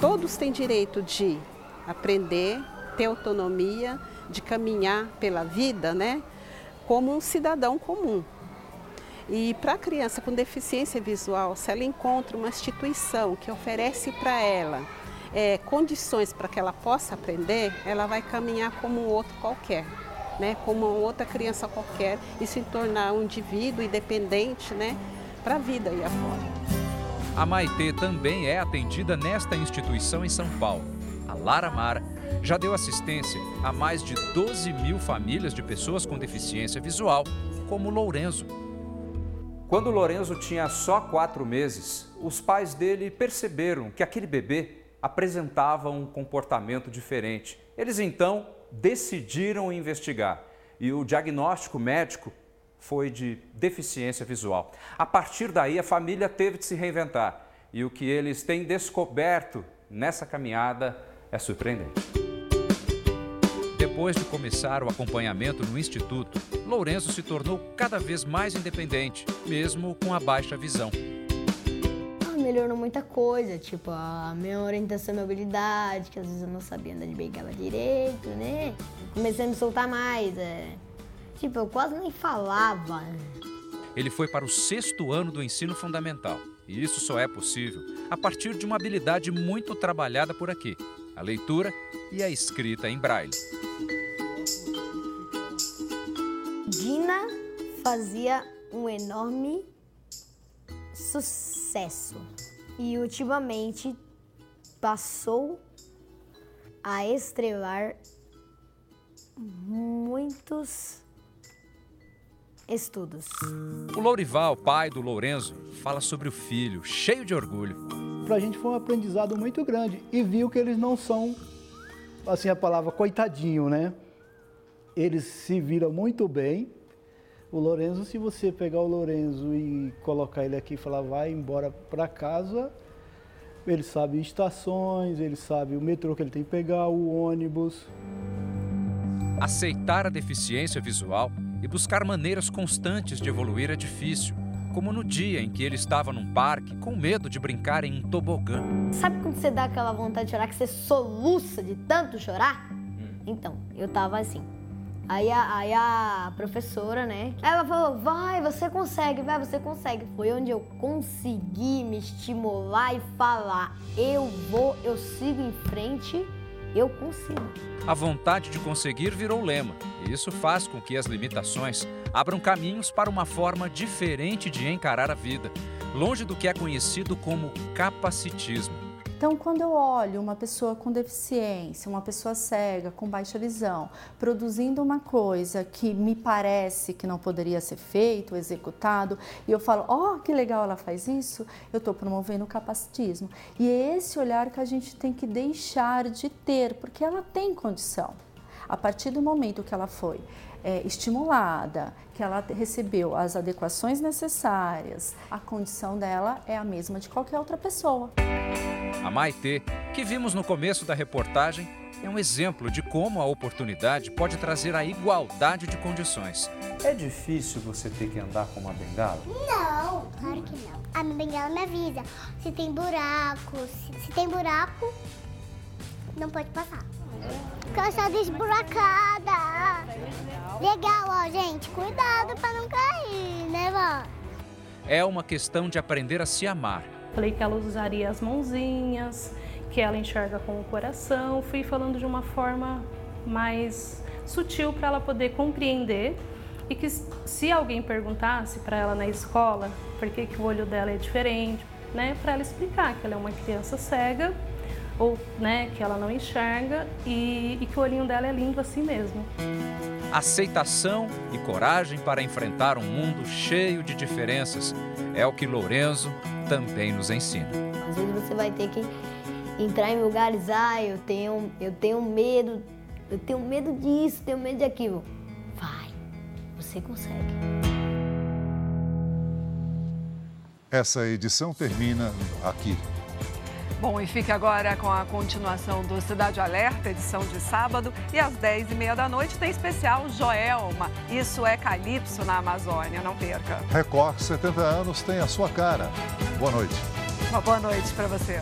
Todos têm direito de aprender, ter autonomia, de caminhar pela vida, né, como um cidadão comum. E para a criança com deficiência visual, se ela encontra uma instituição que oferece para ela é, condições para que ela possa aprender, ela vai caminhar como um outro qualquer, né? como uma outra criança qualquer e se tornar um indivíduo independente né? Para a vida e afora. A Maitê também é atendida nesta instituição em São Paulo. A Lara Mara já deu assistência a mais de 12 mil famílias de pessoas com deficiência visual, como Lourenço. Quando Lourenço tinha só quatro meses, os pais dele perceberam que aquele bebê apresentava um comportamento diferente. Eles então decidiram investigar e o diagnóstico médico foi de deficiência visual. A partir daí, a família teve de se reinventar e o que eles têm descoberto nessa caminhada é surpreendente. Depois de começar o acompanhamento no instituto, Lourenço se tornou cada vez mais independente, mesmo com a baixa visão. Ah, melhorou muita coisa, tipo a minha orientação e mobilidade, que às vezes eu não sabia andar de bengala direito, né? Comecei a me soltar mais, é. Tipo, eu quase nem falava. Ele foi para o sexto ano do ensino fundamental. E isso só é possível a partir de uma habilidade muito trabalhada por aqui: a leitura e a escrita em braille. Dina fazia um enorme sucesso e ultimamente passou a estrelar muitos estudos. O Lourival, pai do Lourenço, fala sobre o filho, cheio de orgulho. Para a gente foi um aprendizado muito grande e viu que eles não são, assim a palavra, coitadinho, né? Eles se viram muito bem. O Lourenço, se você pegar o Lourenço e colocar ele aqui e falar vai embora para casa, ele sabe estações, ele sabe o metrô que ele tem que pegar, o ônibus. Aceitar a deficiência visual e buscar maneiras constantes de evoluir é difícil, como no dia em que ele estava num parque com medo de brincar em um tobogã. Sabe quando você dá aquela vontade de chorar, que você soluça de tanto chorar? Então, eu tava assim. Aí a, aí a professora, né? Ela falou: vai, você consegue, vai, você consegue. Foi onde eu consegui me estimular e falar: eu vou, eu sigo em frente, eu consigo. A vontade de conseguir virou lema, e isso faz com que as limitações abram caminhos para uma forma diferente de encarar a vida, longe do que é conhecido como capacitismo. Então, quando eu olho uma pessoa com deficiência, uma pessoa cega, com baixa visão, produzindo uma coisa que me parece que não poderia ser feito, executado, e eu falo, ó, oh, que legal ela faz isso, eu estou promovendo o capacitismo. E é esse olhar que a gente tem que deixar de ter, porque ela tem condição. A partir do momento que ela foi é, estimulada, que ela recebeu as adequações necessárias, a condição dela é a mesma de qualquer outra pessoa. A Maitê, que vimos no começo da reportagem, é um exemplo de como a oportunidade pode trazer a igualdade de condições. É difícil você ter que andar com uma bengala? Não, claro que não. A minha bengala me avisa se tem buraco. Se, se tem buraco, não pode passar. Porque eu sou desburacada. Legal, ó, gente. Cuidado para não cair, né, vó? É uma questão de aprender a se amar Falei que ela usaria as mãozinhas, que ela enxerga com o coração. Fui falando de uma forma mais sutil para ela poder compreender e que se alguém perguntasse para ela na escola por que, que o olho dela é diferente, né, para ela explicar que ela é uma criança cega ou né, que ela não enxerga e, e que o olhinho dela é lindo assim mesmo. Aceitação e coragem para enfrentar um mundo cheio de diferenças é o que Lorenzo também nos ensina. Às vezes você vai ter que entrar em lugares, ah, eu tenho, eu tenho medo, eu tenho medo disso, tenho medo daquilo. Vai, você consegue. Essa edição termina aqui. Bom, e fique agora com a continuação do Cidade Alerta, edição de sábado. E às 10h30 da noite tem especial Joelma. Isso é Calypso na Amazônia, não perca. Record 70 anos tem a sua cara. Boa noite. Uma boa noite para você.